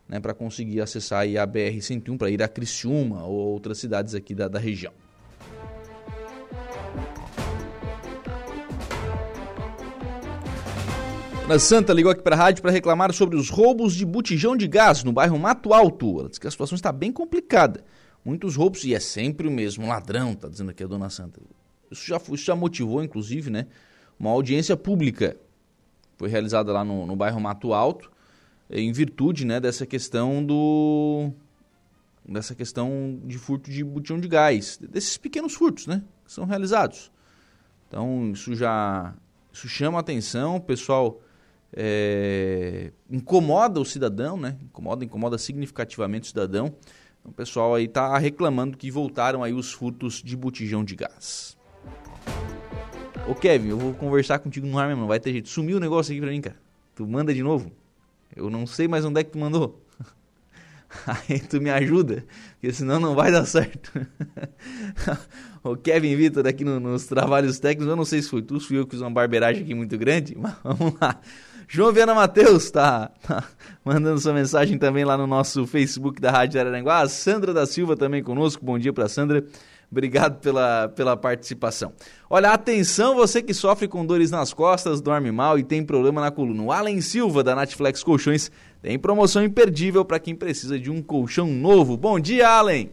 né, para conseguir acessar a BR-101 para ir a Criciúma ou outras cidades aqui da, da região. Na Santa ligou aqui para a rádio para reclamar sobre os roubos de botijão de gás no bairro Mato Alto. Ela diz que a situação está bem complicada muitos roubos, e é sempre o mesmo ladrão, tá dizendo aqui a dona Santa. Isso já, isso já motivou, inclusive, né, uma audiência pública. Foi realizada lá no, no bairro Mato Alto, em virtude né, dessa questão do. dessa questão de furto de botão de gás, desses pequenos furtos, né? Que são realizados. Então, isso já. Isso chama atenção, o pessoal. É, incomoda o cidadão, né? Incomoda, incomoda significativamente o cidadão. O pessoal aí tá reclamando que voltaram aí os furtos de botijão de gás. Ô Kevin, eu vou conversar contigo no ar mesmo, vai ter jeito. Sumiu o negócio aqui pra mim, cara. Tu manda de novo? Eu não sei mais onde é que tu mandou. <laughs> Aí tu me ajuda, porque senão não vai dar certo. <laughs> o Kevin Vitor aqui no, nos trabalhos técnicos, eu não sei se foi tu, fui eu que fiz uma barbeiragem aqui muito grande, <laughs> mas vamos lá. João Viana Matheus tá, tá, mandando sua mensagem também lá no nosso Facebook da Rádio Araranguá. A Sandra da Silva também conosco. Bom dia para Sandra. Obrigado pela, pela participação. Olha, atenção você que sofre com dores nas costas, dorme mal e tem problema na coluna. O Allen Silva, da Natflex Colchões, tem promoção imperdível para quem precisa de um colchão novo. Bom dia, Allen!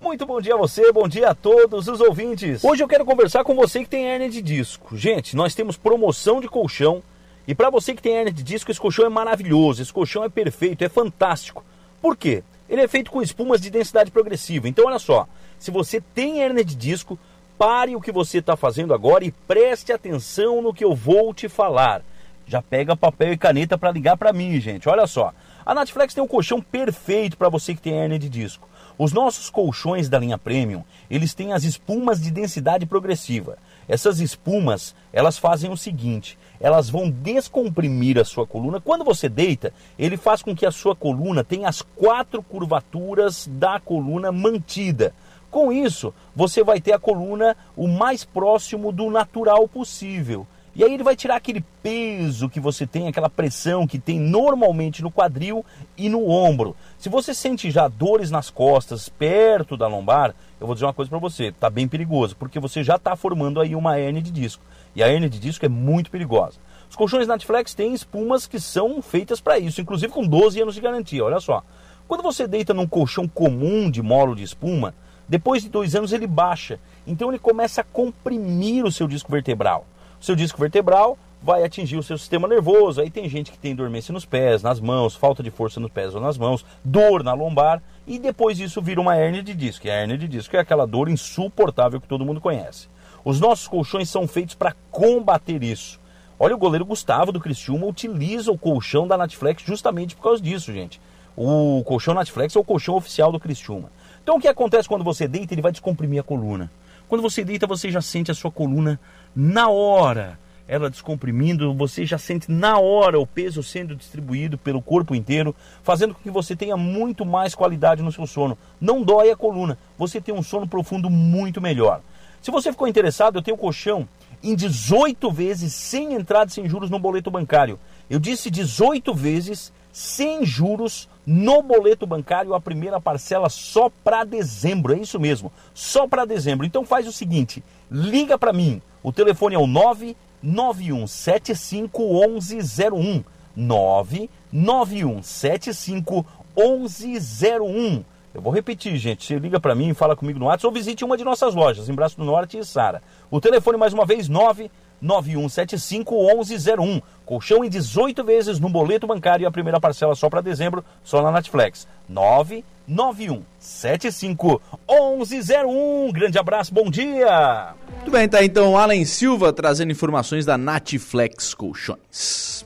Muito bom dia a você, bom dia a todos os ouvintes. Hoje eu quero conversar com você que tem hernia de disco. Gente, nós temos promoção de colchão e para você que tem hernia de disco, esse colchão é maravilhoso, esse colchão é perfeito, é fantástico. Por quê? Ele é feito com espumas de densidade progressiva. Então olha só, se você tem hernia de disco, pare o que você está fazendo agora e preste atenção no que eu vou te falar. Já pega papel e caneta para ligar para mim, gente. Olha só. A Natflex tem um colchão perfeito para você que tem hernia de disco. Os nossos colchões da linha Premium, eles têm as espumas de densidade progressiva. Essas espumas, elas fazem o seguinte, elas vão descomprimir a sua coluna. Quando você deita, ele faz com que a sua coluna tenha as quatro curvaturas da coluna mantida. Com isso, você vai ter a coluna o mais próximo do natural possível. E aí ele vai tirar aquele peso que você tem, aquela pressão que tem normalmente no quadril e no ombro. Se você sente já dores nas costas, perto da lombar, eu vou dizer uma coisa para você, está bem perigoso, porque você já está formando aí uma hernia de disco. E a hernia de disco é muito perigosa. Os colchões Natflex têm espumas que são feitas para isso, inclusive com 12 anos de garantia. Olha só. Quando você deita num colchão comum de molo de espuma, depois de dois anos ele baixa. Então ele começa a comprimir o seu disco vertebral seu disco vertebral vai atingir o seu sistema nervoso. Aí tem gente que tem dormência nos pés, nas mãos, falta de força nos pés ou nas mãos, dor na lombar e depois isso vira uma hernia de disco. E a hernia de disco é aquela dor insuportável que todo mundo conhece. Os nossos colchões são feitos para combater isso. Olha, o goleiro Gustavo do Cristiúma utiliza o colchão da Natflex justamente por causa disso, gente. O colchão Natflex é o colchão oficial do Cristiúma. Então o que acontece quando você deita? Ele vai descomprimir a coluna. Quando você deita, você já sente a sua coluna na hora ela descomprimindo, você já sente na hora o peso sendo distribuído pelo corpo inteiro, fazendo com que você tenha muito mais qualidade no seu sono. Não dói a coluna, você tem um sono profundo muito melhor. Se você ficou interessado, eu tenho colchão em 18 vezes sem entrada e sem juros no boleto bancário. Eu disse 18 vezes sem juros no boleto bancário, a primeira parcela só para dezembro. É isso mesmo, só para dezembro. Então faz o seguinte, liga para mim. O telefone é o 99175 1101. 99175 1101. Eu vou repetir, gente. Você liga para mim, fala comigo no WhatsApp ou visite uma de nossas lojas, em Braço do Norte e Sara. O telefone, mais uma vez, 99175 1101. Colchão em 18 vezes no boleto bancário e a primeira parcela só para dezembro, só na Netflix. 99175 1101. Grande abraço, bom dia! Muito bem, tá então Alan Silva trazendo informações da Natflex Colchões.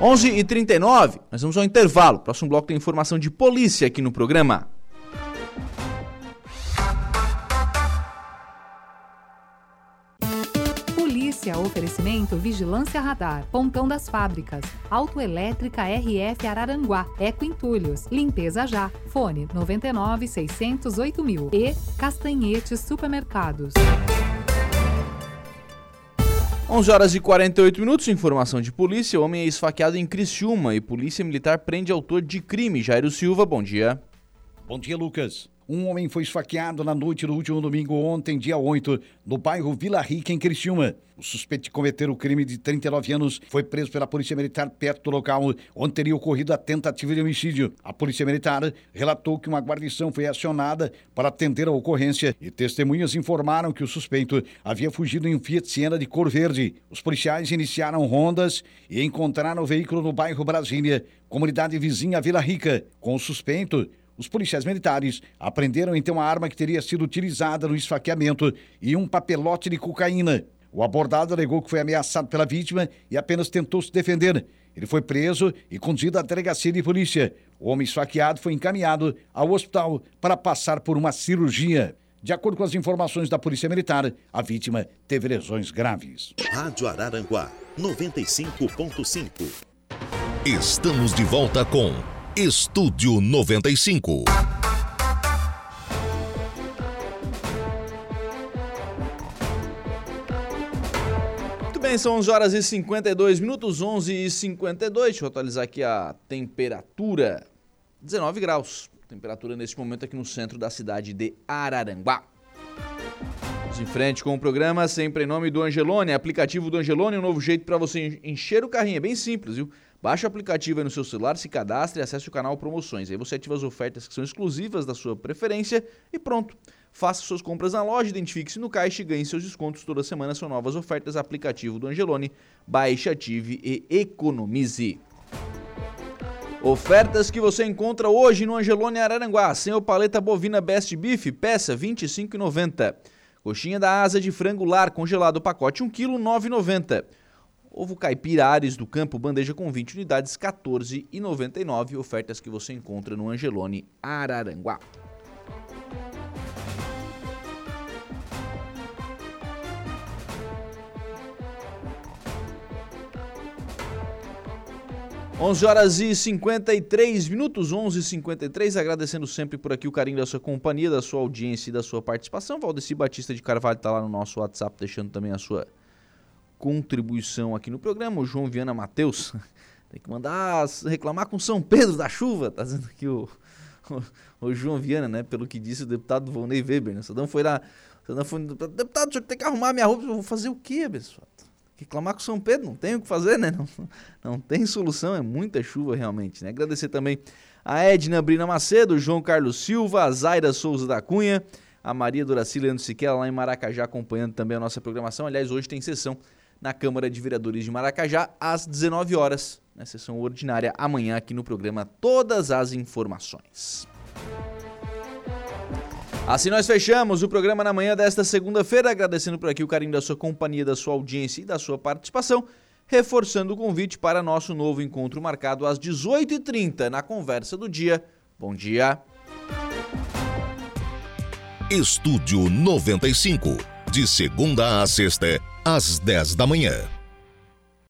11 e 39 nós vamos ao intervalo. Próximo bloco tem informação de polícia aqui no programa. Oferecimento Vigilância Radar, Pontão das Fábricas, Autoelétrica RF Araranguá, Eco Entulhos, Limpeza Já, Fone 99 608 mil e Castanhetes Supermercados. 11 horas e 48 minutos, informação de polícia. O homem é esfaqueado em Criciúma e polícia militar prende autor de crime. Jairo Silva, bom dia. Bom dia, Lucas. Um homem foi esfaqueado na noite do último domingo, ontem, dia 8, no bairro Vila Rica, em Criciúma. O suspeito de cometer o crime de 39 anos foi preso pela Polícia Militar perto do local onde teria ocorrido a tentativa de homicídio. A Polícia Militar relatou que uma guarnição foi acionada para atender a ocorrência e testemunhas informaram que o suspeito havia fugido em um Fiat Siena de cor verde. Os policiais iniciaram rondas e encontraram o veículo no bairro Brasília, comunidade vizinha Vila Rica. Com o suspeito, os policiais militares apreenderam então a arma que teria sido utilizada no esfaqueamento e um papelote de cocaína. O abordado alegou que foi ameaçado pela vítima e apenas tentou se defender. Ele foi preso e conduzido à delegacia de polícia. O homem esfaqueado foi encaminhado ao hospital para passar por uma cirurgia. De acordo com as informações da Polícia Militar, a vítima teve lesões graves. Rádio Araranguá 95.5. Estamos de volta com Estúdio 95. Muito bem, são 11 horas e 52 minutos, 11 e 52. Deixa eu atualizar aqui a temperatura. 19 graus. Temperatura neste momento aqui no centro da cidade de Araranguá. Vamos em frente com o programa, sempre em nome do Angelone, aplicativo do Angelone, um novo jeito para você encher o carrinho. É bem simples, viu? Baixe o aplicativo aí no seu celular, se cadastre e acesse o canal Promoções. Aí você ativa as ofertas que são exclusivas da sua preferência e pronto. Faça suas compras na loja, identifique-se no caixa e ganhe seus descontos. Toda semana são novas ofertas. Aplicativo do Angelone. Baixe, ative e economize. Ofertas que você encontra hoje no Angelone Araranguá. Sem o paleta bovina Best Beef, peça R$ 25,90. Coxinha da asa de frango lar congelado, pacote 1 kg, R$ 9,90. Ovo caipira Ares do Campo, bandeja com 20 unidades, 14,99. Ofertas que você encontra no Angelone Araranguá. Onze horas e 53 minutos, 11 e 53 agradecendo sempre por aqui o carinho da sua companhia, da sua audiência e da sua participação. Valdeci Batista de Carvalho está lá no nosso WhatsApp, deixando também a sua contribuição aqui no programa. O João Viana Matheus <laughs> tem que mandar reclamar com São Pedro da chuva, tá dizendo aqui o, o, o João Viana, né? Pelo que disse o deputado Volney Weber, né? Sadão foi lá, Sadão foi, deputado, eu ter que arrumar minha roupa, eu vou fazer o quê, abençoado? Reclamar com São Pedro, não tem o que fazer, né? Não, não tem solução, é muita chuva realmente, né? Agradecer também a Edna Brina Macedo, João Carlos Silva, a Zaira Souza da Cunha, a Maria Doraci Leandro Siquela lá em Maracajá acompanhando também a nossa programação. Aliás, hoje tem sessão na Câmara de Vereadores de Maracajá, às 19 horas, na sessão ordinária, amanhã aqui no programa Todas as Informações. Assim nós fechamos o programa na manhã desta segunda-feira, agradecendo por aqui o carinho da sua companhia, da sua audiência e da sua participação, reforçando o convite para nosso novo encontro marcado às 18h30 na Conversa do Dia. Bom dia! Estúdio 95, de segunda a sexta, às 10 da manhã.